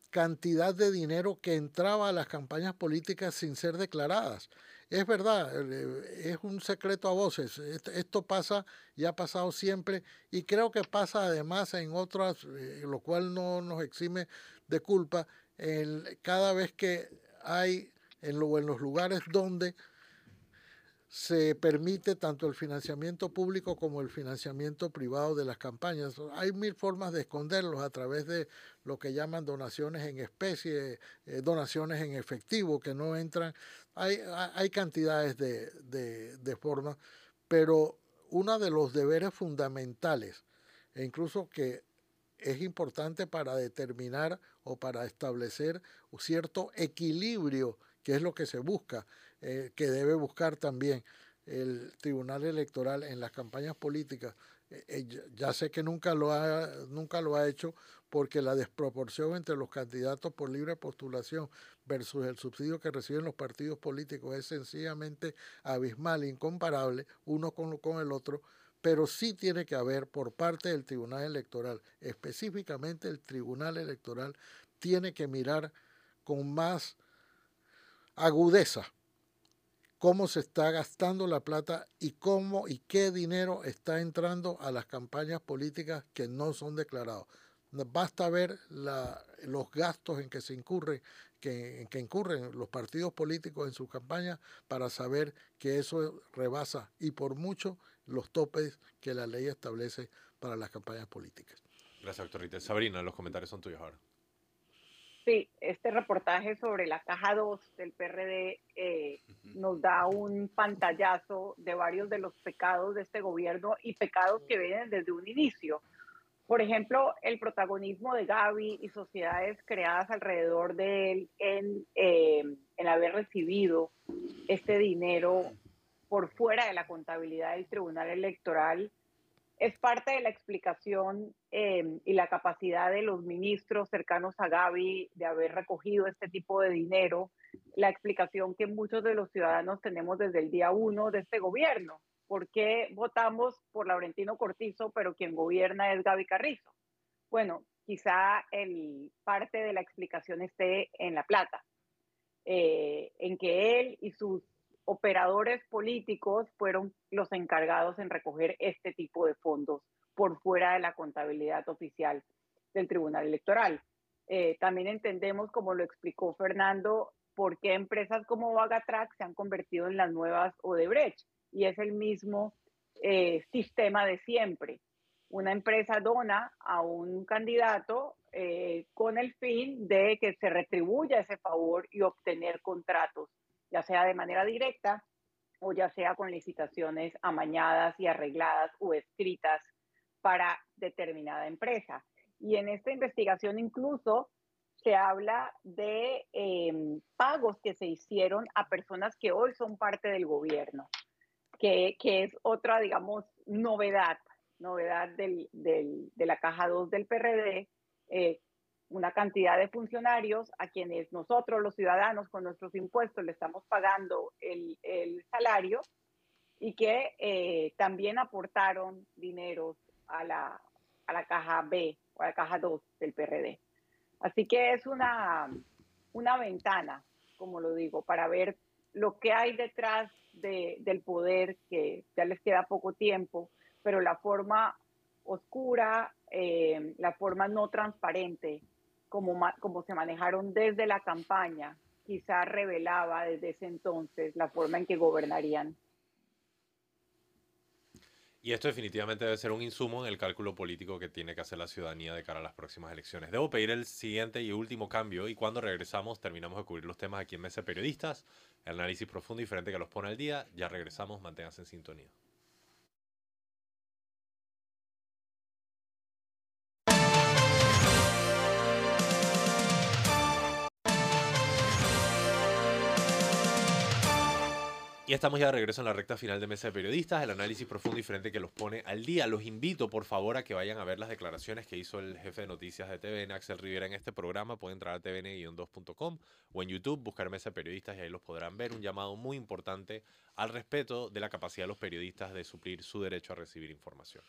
Speaker 5: cantidad de dinero que entraba a las campañas políticas sin ser declaradas. Es verdad, eh, es un secreto a voces. Esto pasa y ha pasado siempre y creo que pasa además en otras, eh, lo cual no nos exime de culpa, cada vez que hay en, en los lugares donde se permite tanto el financiamiento público como el financiamiento privado de las campañas. Hay mil formas de esconderlos a través de lo que llaman donaciones en especie, eh, donaciones en efectivo que no entran. Hay, hay cantidades de, de, de formas, pero uno de los deberes fundamentales, e incluso que es importante para determinar o para establecer un cierto equilibrio, que es lo que se busca eh, que debe buscar también el Tribunal Electoral en las campañas políticas. Eh, eh, ya sé que nunca lo, ha, nunca lo ha hecho porque la desproporción entre los candidatos por libre postulación versus el subsidio que reciben los partidos políticos es sencillamente abismal, incomparable, uno con, con el otro, pero sí tiene que haber por parte del Tribunal Electoral, específicamente el Tribunal Electoral, tiene que mirar con más agudeza cómo se está gastando la plata y cómo y qué dinero está entrando a las campañas políticas que no son declarados. Basta ver los gastos en que se incurren, en que incurren los partidos políticos en sus campañas para saber que eso rebasa y por mucho los topes que la ley establece para las campañas políticas.
Speaker 2: Gracias, doctor Sabrina, los comentarios son tuyos ahora.
Speaker 6: Sí, este reportaje sobre la caja 2 del PRD eh, nos da un pantallazo de varios de los pecados de este gobierno y pecados que vienen desde un inicio. Por ejemplo, el protagonismo de Gaby y sociedades creadas alrededor de él en, eh, en haber recibido este dinero por fuera de la contabilidad del Tribunal Electoral es parte de la explicación em, y la capacidad de los ministros cercanos a Gaby de haber recogido este tipo de dinero, la explicación que muchos de los ciudadanos tenemos desde el día uno de este gobierno. ¿Por qué votamos por Laurentino Cortizo, pero quien gobierna es Gaby Carrizo? Bueno, quizá el, parte de la explicación esté en la plata, eh, en que él y sus operadores políticos fueron los encargados en recoger este tipo de fondos por fuera de la contabilidad oficial del Tribunal Electoral. Eh, también entendemos, como lo explicó Fernando, por qué empresas como Vagatrack se han convertido en las nuevas Odebrecht. Y es el mismo eh, sistema de siempre. Una empresa dona a un candidato eh, con el fin de que se retribuya ese favor y obtener contratos ya sea de manera directa o ya sea con licitaciones amañadas y arregladas o escritas para determinada empresa. Y en esta investigación incluso se habla de em, pagos que se hicieron a personas que hoy son parte del gobierno, que, es otra, digamos, novedad, novedad del, de la caja 2 del PRD, eh, una cantidad de funcionarios a quienes nosotros, los ciudadanos, con nuestros impuestos le estamos pagando el, salario y que eh, también aportaron dinero a la, a la caja B o a la caja 2 del PRD. Así que es una, una ventana, como lo digo, para ver lo que hay detrás del poder, que ya les queda poco tiempo, pero la forma oscura, eh, la forma no transparente como, como se manejaron desde la campaña, quizá revelaba desde ese entonces la forma en que gobernarían.
Speaker 2: Y esto definitivamente debe ser un insumo en el cálculo político que tiene que hacer la ciudadanía de cara a las próximas elecciones. Debo pedir el siguiente y último cambio y cuando regresamos terminamos de cubrir los temas aquí en Mesa Periodistas, el análisis profundo y diferente que los pone al día. Ya regresamos, manténganse en sintonía. Y estamos ya de regreso en la recta final de Mesa de Periodistas, el análisis profundo y diferente que los pone al día. Los invito, por favor, a que vayan a ver las declaraciones que hizo el jefe de noticias de TVN, Axel Rivera, en este programa. Pueden entrar a tvn-2.com o en YouTube, buscar Mesa de Periodistas y ahí los podrán ver. Un llamado muy importante al respeto de la capacidad de los periodistas de suplir su derecho a recibir información.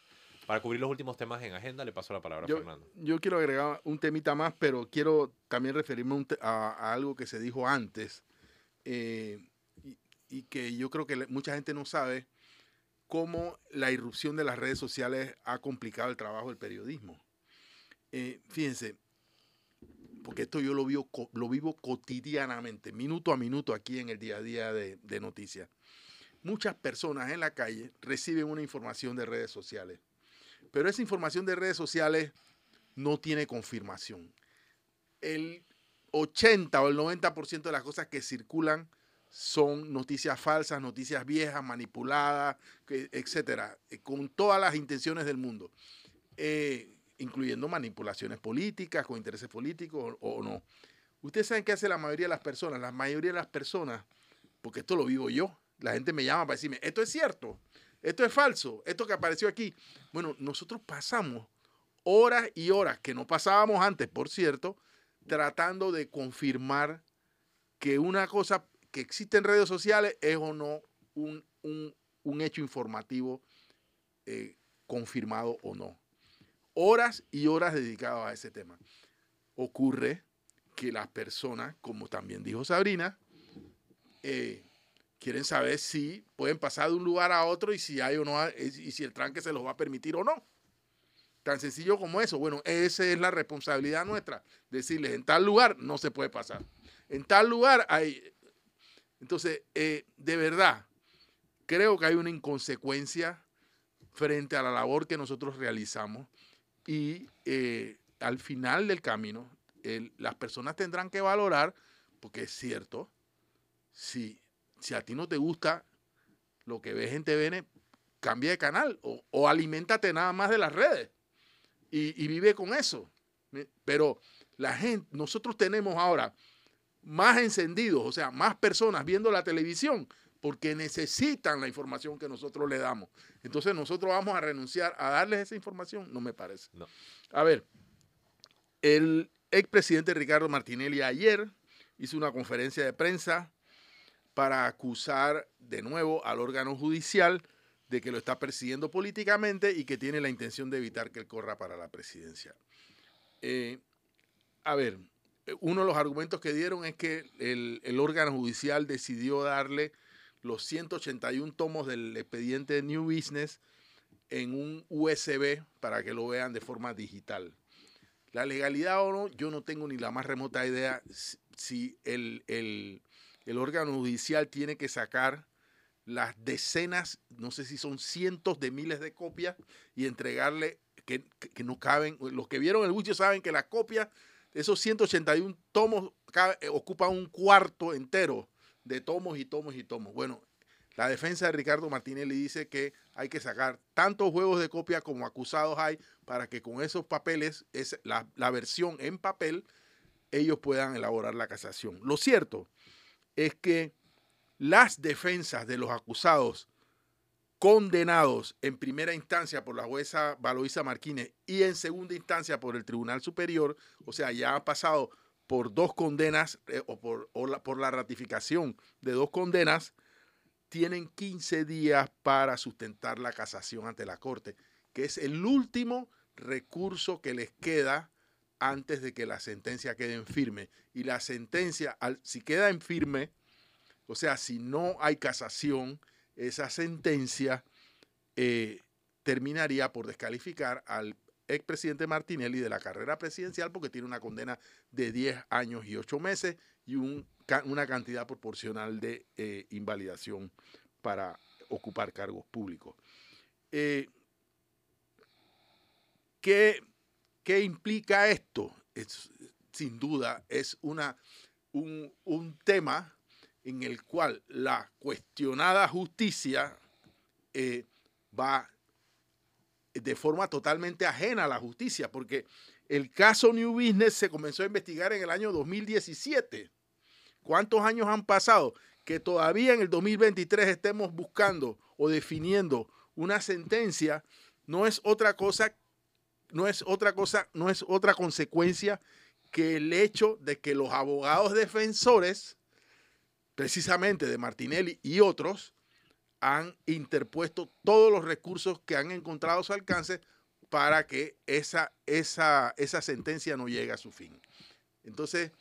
Speaker 2: Para cubrir los últimos temas en agenda, le paso la palabra a Fernando.
Speaker 3: yo quiero agregar un temita más, pero quiero también referirme a- a algo que se dijo antes eh, y, que yo creo que mucha gente no sabe cómo la irrupción de las redes sociales ha complicado el trabajo del periodismo. Eh, fíjense, porque esto yo lo vivo, lo vivo cotidianamente, minuto a minuto aquí en el día a día de, de noticias. Muchas personas en la calle reciben una información de redes sociales, pero esa información de redes sociales no tiene confirmación. El 80 o el 90% de las cosas que circulan son noticias falsas, noticias viejas, manipuladas, etcétera, eh, con todas las intenciones del mundo, eh, incluyendo manipulaciones políticas, con intereses políticos o, o no. Ustedes saben qué hace la mayoría de las personas. La mayoría de las personas, porque esto lo vivo yo, la gente me llama para decirme, esto es cierto, esto es falso, esto que apareció aquí. Bueno, nosotros pasamos horas y horas, que no pasábamos antes, por cierto, tratando de confirmar que una cosa que existe en redes sociales es o no un, un- un hecho informativo eh, confirmado o no. Horas y horas dedicadas a ese tema. Ocurre que las personas, como también dijo Sabrina, eh, quieren saber si pueden pasar de un lugar a otro y si hay o no y si el tranque se los va a permitir o no. Tan sencillo como eso. Bueno, esa es la responsabilidad nuestra. Decirles, en tal lugar no se puede pasar. En tal lugar hay... Entonces, eh, de verdad, creo que hay una inconsecuencia frente a la labor que nosotros realizamos y eh, al final del camino las personas tendrán que valorar, porque es cierto, si, si a ti no te gusta lo que ves en TVN, cambia de canal o, o aliméntate nada más de las redes y, y vive con eso. Pero la gente, nosotros tenemos ahora más encendidos, o sea, más personas viendo la televisión porque necesitan la información que nosotros le damos. Entonces nosotros vamos a renunciar a darles esa información, no me parece.
Speaker 2: No.
Speaker 3: A ver, el expresidente Ricardo Martinelli ayer hizo una conferencia de prensa para acusar de nuevo al órgano judicial de que lo está persiguiendo políticamente y que tiene la intención de evitar que él corra para la presidencia. Eh, a ver, uno de los argumentos que dieron es que el, órgano judicial decidió darle los 181 tomos del expediente de New Business en un USB para que lo vean de forma digital. La legalidad o no, yo no tengo ni la más remota idea si- el, órgano judicial tiene que sacar las decenas, no sé si son cientos de miles de copias y entregarle que, que- que no caben. Los que vieron el juicio saben que las copias, esos 181 tomos eh, ocupan un cuarto entero de tomos y tomos y tomos. Bueno, la defensa de Ricardo Martinelli dice que hay que sacar tantos juegos de copia como acusados hay para que con esos papeles, es la versión en papel, ellos puedan elaborar la casación. Lo cierto es que las defensas de los acusados condenados en primera instancia por la jueza Valoisa Martínez y en segunda instancia por el Tribunal Superior, o sea, ya ha pasado por dos condenas eh, o, por, la, por la ratificación de dos condenas, tienen 15 días para sustentar la casación ante la Corte, que es el último recurso que les queda antes de que la sentencia quede en firme. Y la sentencia, si queda en firme, o sea, si no hay casación, esa sentencia eh, terminaría por descalificar al expresidente Martinelli de la carrera presidencial porque tiene una condena de 10 años y 8 meses y una cantidad proporcional de eh, invalidación para ocupar cargos públicos. Eh, ¿qué, qué implica esto? Es, sin duda es una, un, un tema en el cual la cuestionada justicia eh, va de forma totalmente ajena a la justicia, porque el caso New Business se comenzó a investigar en el año 2017. ¿Cuántos años han pasado? Que todavía en el 2023 estemos buscando o definiendo una sentencia, no es otra cosa, no es otra cosa, no es otra consecuencia que el hecho de que los abogados defensores, precisamente de Martinelli y otros, han interpuesto todos los recursos que han encontrado a su alcance para que esa, esa, esa sentencia no llegue a su fin. Entonces,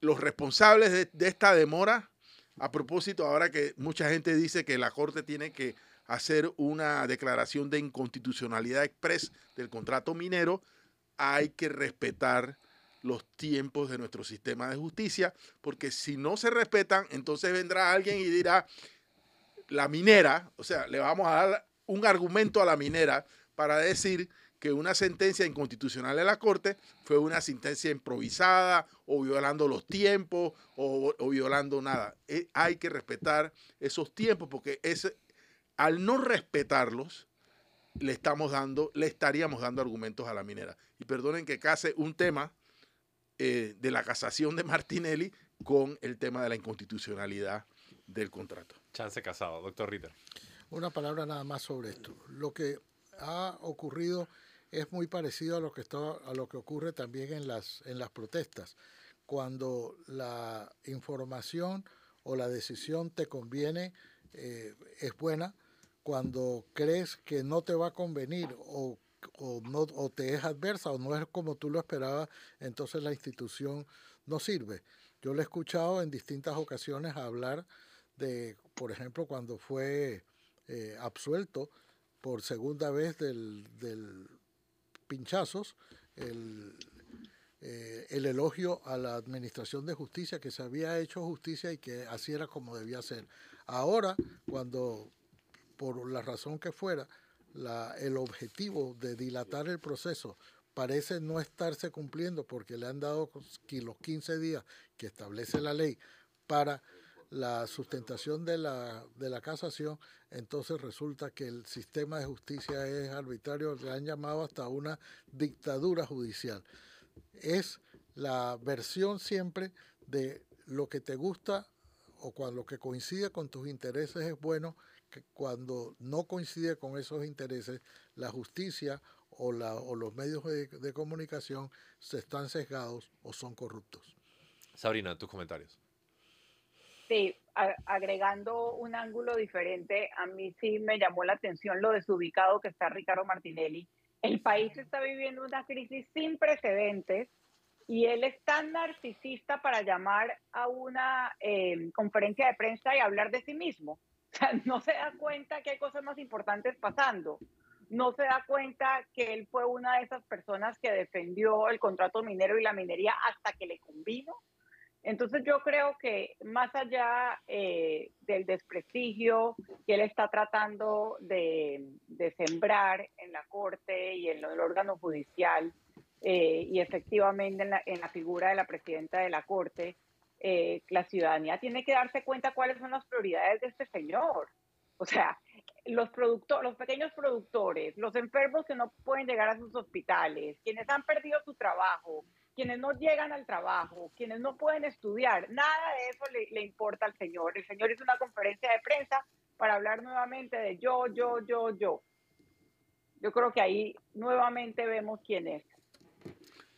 Speaker 3: los responsables de, esta demora, a propósito, ahora que mucha gente dice que la Corte tiene que hacer una declaración de inconstitucionalidad express del contrato minero, hay que respetar los tiempos de nuestro sistema de justicia, porque si no se respetan, entonces vendrá alguien y dirá, la minera, o sea, le vamos a dar un argumento a la minera para decir que una sentencia inconstitucional de la Corte fue una sentencia improvisada o violando los tiempos o, o violando nada. Eh, hay que respetar esos tiempos porque ese, al no respetarlos, le estamos dando, le estaríamos dando argumentos a la minera. Y perdonen que case un tema eh, de la casación de Martinelli con el tema de la inconstitucionalidad del contrato.
Speaker 2: Chance casado, doctor Ritter.
Speaker 5: Una palabra nada más sobre esto. Lo que ha ocurrido es muy parecido a lo que está, a lo que ocurre también en las en las protestas, cuando la información o la decisión te conviene eh, es buena, cuando crees que no te va a convenir o, o, no, o te es adversa o no es como tú lo esperabas, entonces la institución no sirve. Yo le he escuchado en distintas ocasiones hablar de, por ejemplo, cuando fue eh, absuelto por segunda vez del, del pinchazos, el, eh, el elogio a la administración de justicia, que se había hecho justicia y que así era como debía ser. Ahora, cuando por la razón que fuera, la, el objetivo de dilatar el proceso parece no estarse cumpliendo porque le han dado los 15 días que establece la ley para la sustentación de la, de la casación, entonces resulta que el sistema de justicia es arbitrario, le han llamado hasta una dictadura judicial. Es la versión siempre de lo que te gusta o cuando lo que coincide con tus intereses es bueno que cuando no coincide con esos intereses, la justicia o, la, o los medios de, de comunicación se están sesgados o son corruptos.
Speaker 2: Sabrina, tus comentarios.
Speaker 6: Sí, a- agregando un ángulo diferente, a mí sí me llamó la atención lo desubicado que está Ricardo Martinelli. El país está viviendo una crisis sin precedentes y él es tan narcisista para llamar a una eh, conferencia de prensa y hablar de sí mismo. <laughs> O sea, no se da cuenta que hay cosas más importantes pasando. No se da cuenta que él fue una de esas personas que defendió el contrato minero y la minería hasta que le convino. Entonces yo creo que más allá eh, del desprestigio que él está tratando de, sembrar en la Corte y en el órgano judicial eh, y efectivamente en la, figura de la presidenta de la Corte, eh, la ciudadanía tiene que darse cuenta cuáles son las prioridades de este señor. O sea, los, producto los pequeños productores, los enfermos que no pueden llegar a sus hospitales, quienes han perdido su trabajo, quienes no llegan al trabajo, quienes no pueden estudiar, nada de eso le, le, importa al señor. El señor hizo una conferencia de prensa para hablar nuevamente de yo, yo, yo, yo. Yo creo que ahí nuevamente vemos quién es.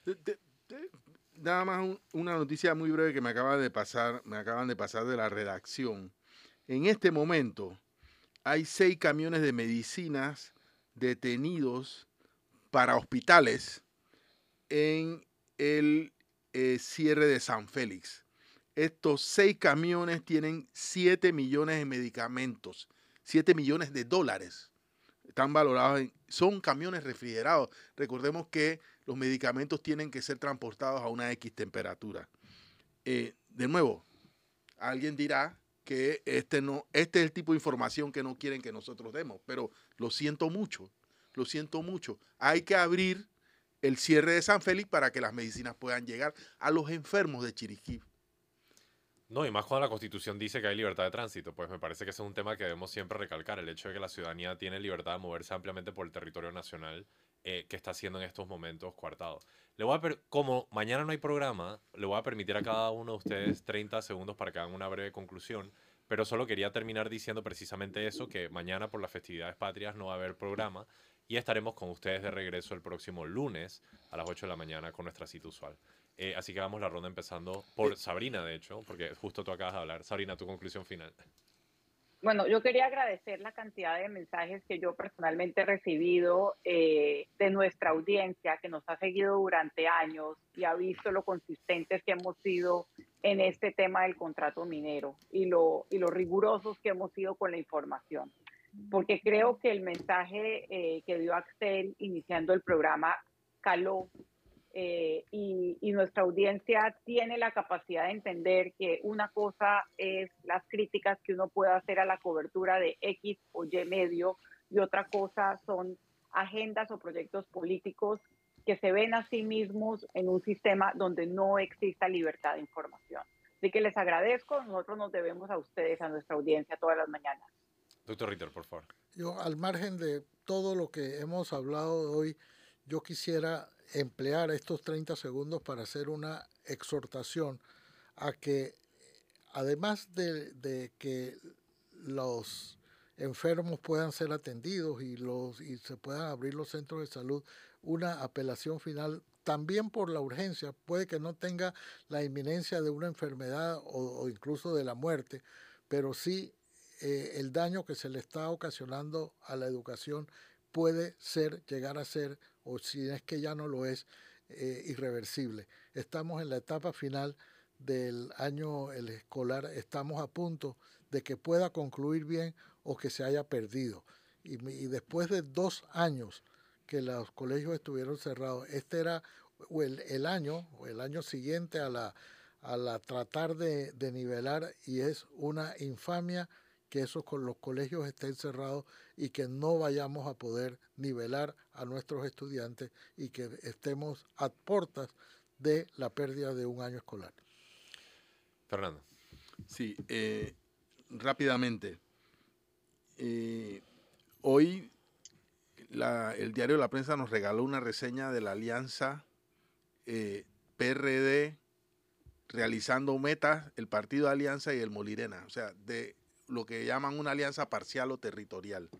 Speaker 3: De, de, nada más un, una noticia muy breve que me acaba de pasar, me acaban de pasar de la redacción. En este momento hay seis camiones de medicinas detenidos para hospitales en el eh, cierre de San Félix. Estos seis camiones tienen 7 millones de medicamentos, 7 millones de dólares. Están valorados en, son camiones refrigerados. Recordemos que los medicamentos tienen que ser transportados a una X temperatura. Eh, de nuevo, alguien dirá que este, no, este es el tipo de información que no quieren que nosotros demos, pero lo siento mucho, lo siento mucho. Hay que abrir el cierre de San Félix para que las medicinas puedan llegar a los enfermos de Chiriquí.
Speaker 2: No, y más cuando la Constitución dice que hay libertad de tránsito, pues me parece que ese es un tema que debemos siempre recalcar, el hecho de que la ciudadanía tiene libertad de moverse ampliamente por el territorio nacional eh, que está siendo en estos momentos coartado. Le voy a como mañana no hay programa, le voy a permitir a cada uno de ustedes 30 segundos para que hagan una breve conclusión, pero solo quería terminar diciendo precisamente eso, que mañana por las festividades patrias no va a haber programa y estaremos con ustedes de regreso el próximo lunes a las 8 de la mañana con nuestra cita usual. Eh, así que vamos la ronda empezando por Sabrina, de hecho, porque justo tú acabas de hablar. Sabrina, tu conclusión final.
Speaker 6: Bueno, yo quería agradecer la cantidad de mensajes que yo personalmente he recibido eh, de nuestra audiencia que nos ha seguido durante años y ha visto lo consistentes que hemos sido en este tema del contrato minero y lo, y lo rigurosos que hemos sido con la información. Porque creo que el mensaje eh, que dio Axel iniciando el programa caló eh, y, nuestra audiencia tiene la capacidad de entender que una cosa es las críticas que uno puede hacer a la cobertura de X o Y medio y otra cosa son agendas o proyectos políticos que se ven a sí mismos en un sistema donde no exista libertad de información. Así que les agradezco, nosotros nos debemos a ustedes, a nuestra audiencia todas las mañanas.
Speaker 2: Doctor Ritter, por favor.
Speaker 5: Yo, al margen de todo lo que hemos hablado hoy, yo quisiera emplear estos 30 segundos para hacer una exhortación a que, además de, que los enfermos puedan ser atendidos y, los, y se puedan abrir los centros de salud, una apelación final también por la urgencia, puede que no tenga la inminencia de una enfermedad o, incluso de la muerte, pero sí eh, el daño que se le está ocasionando a la educación puede ser, llegar a ser o si es que ya no lo es, eh, irreversible. Estamos en la etapa final del año escolar, estamos a punto de que pueda concluir bien o que se haya perdido. Y, después de dos años que los colegios estuvieron cerrados, este era el, el año el año siguiente a la, a la tratar de, de nivelar y es una infamia que esos con los colegios estén cerrados y que no vayamos a poder nivelar a nuestros estudiantes y que estemos a puertas de la pérdida de un año escolar.
Speaker 2: Fernando.
Speaker 3: Sí, eh, rápidamente. Eh, hoy el diario de la prensa nos regaló una reseña de la alianza eh, PRD realizando metas, el partido de Alianza y el Molirena. O sea, de lo que llaman una alianza parcial o territorial.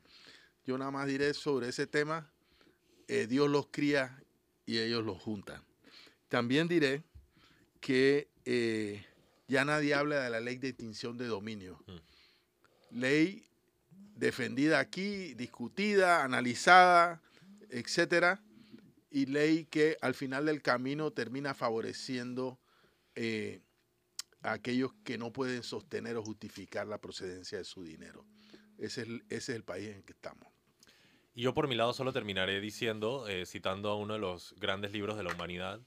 Speaker 3: Yo nada más diré sobre ese tema, eh, Dios los cría y ellos los juntan. También diré que eh, ya nadie habla de la ley de extinción de dominio. Mm. Ley defendida aquí, discutida, analizada, etcétera, y ley que al final del camino termina favoreciendo eh, a aquellos que no pueden sostener o justificar la procedencia de su dinero. Ese es el, país en que estamos.
Speaker 2: Y yo por mi lado solo terminaré diciendo, eh, citando a uno de los grandes libros de la humanidad,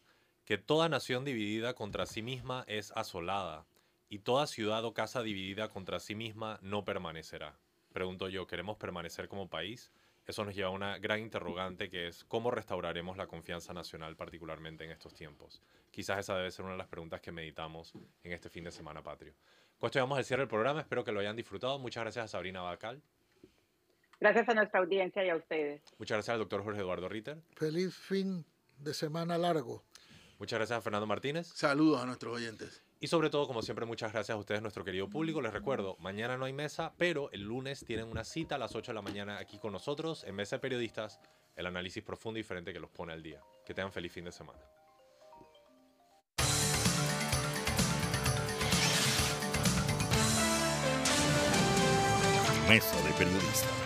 Speaker 2: que toda nación dividida contra sí misma es asolada, y toda ciudad o casa dividida contra sí misma no permanecerá. Pregunto yo, ¿queremos permanecer como país? Eso nos lleva a una gran interrogante que es cómo restauraremos la confianza nacional, particularmente en estos tiempos. Quizás esa debe ser una de las preguntas que meditamos en este fin de semana patrio. Con esto llegamos al cierre del programa, espero que lo hayan disfrutado. Muchas gracias a Sabrina Bacal.
Speaker 6: Gracias a nuestra audiencia y a ustedes.
Speaker 2: Muchas gracias al doctor Jorge Eduardo Ritter.
Speaker 5: Feliz fin de semana largo.
Speaker 2: Muchas gracias a Fernando Martínez.
Speaker 3: Saludos a nuestros oyentes.
Speaker 2: Y sobre todo, como siempre, muchas gracias a ustedes, nuestro querido público. Les recuerdo, mañana no hay mesa, pero el lunes tienen una cita a las 8 de la mañana aquí con nosotros en Mesa de Periodistas, el análisis profundo y diferente que los pone al día. Que tengan feliz fin de semana.
Speaker 1: Mesa de Periodistas.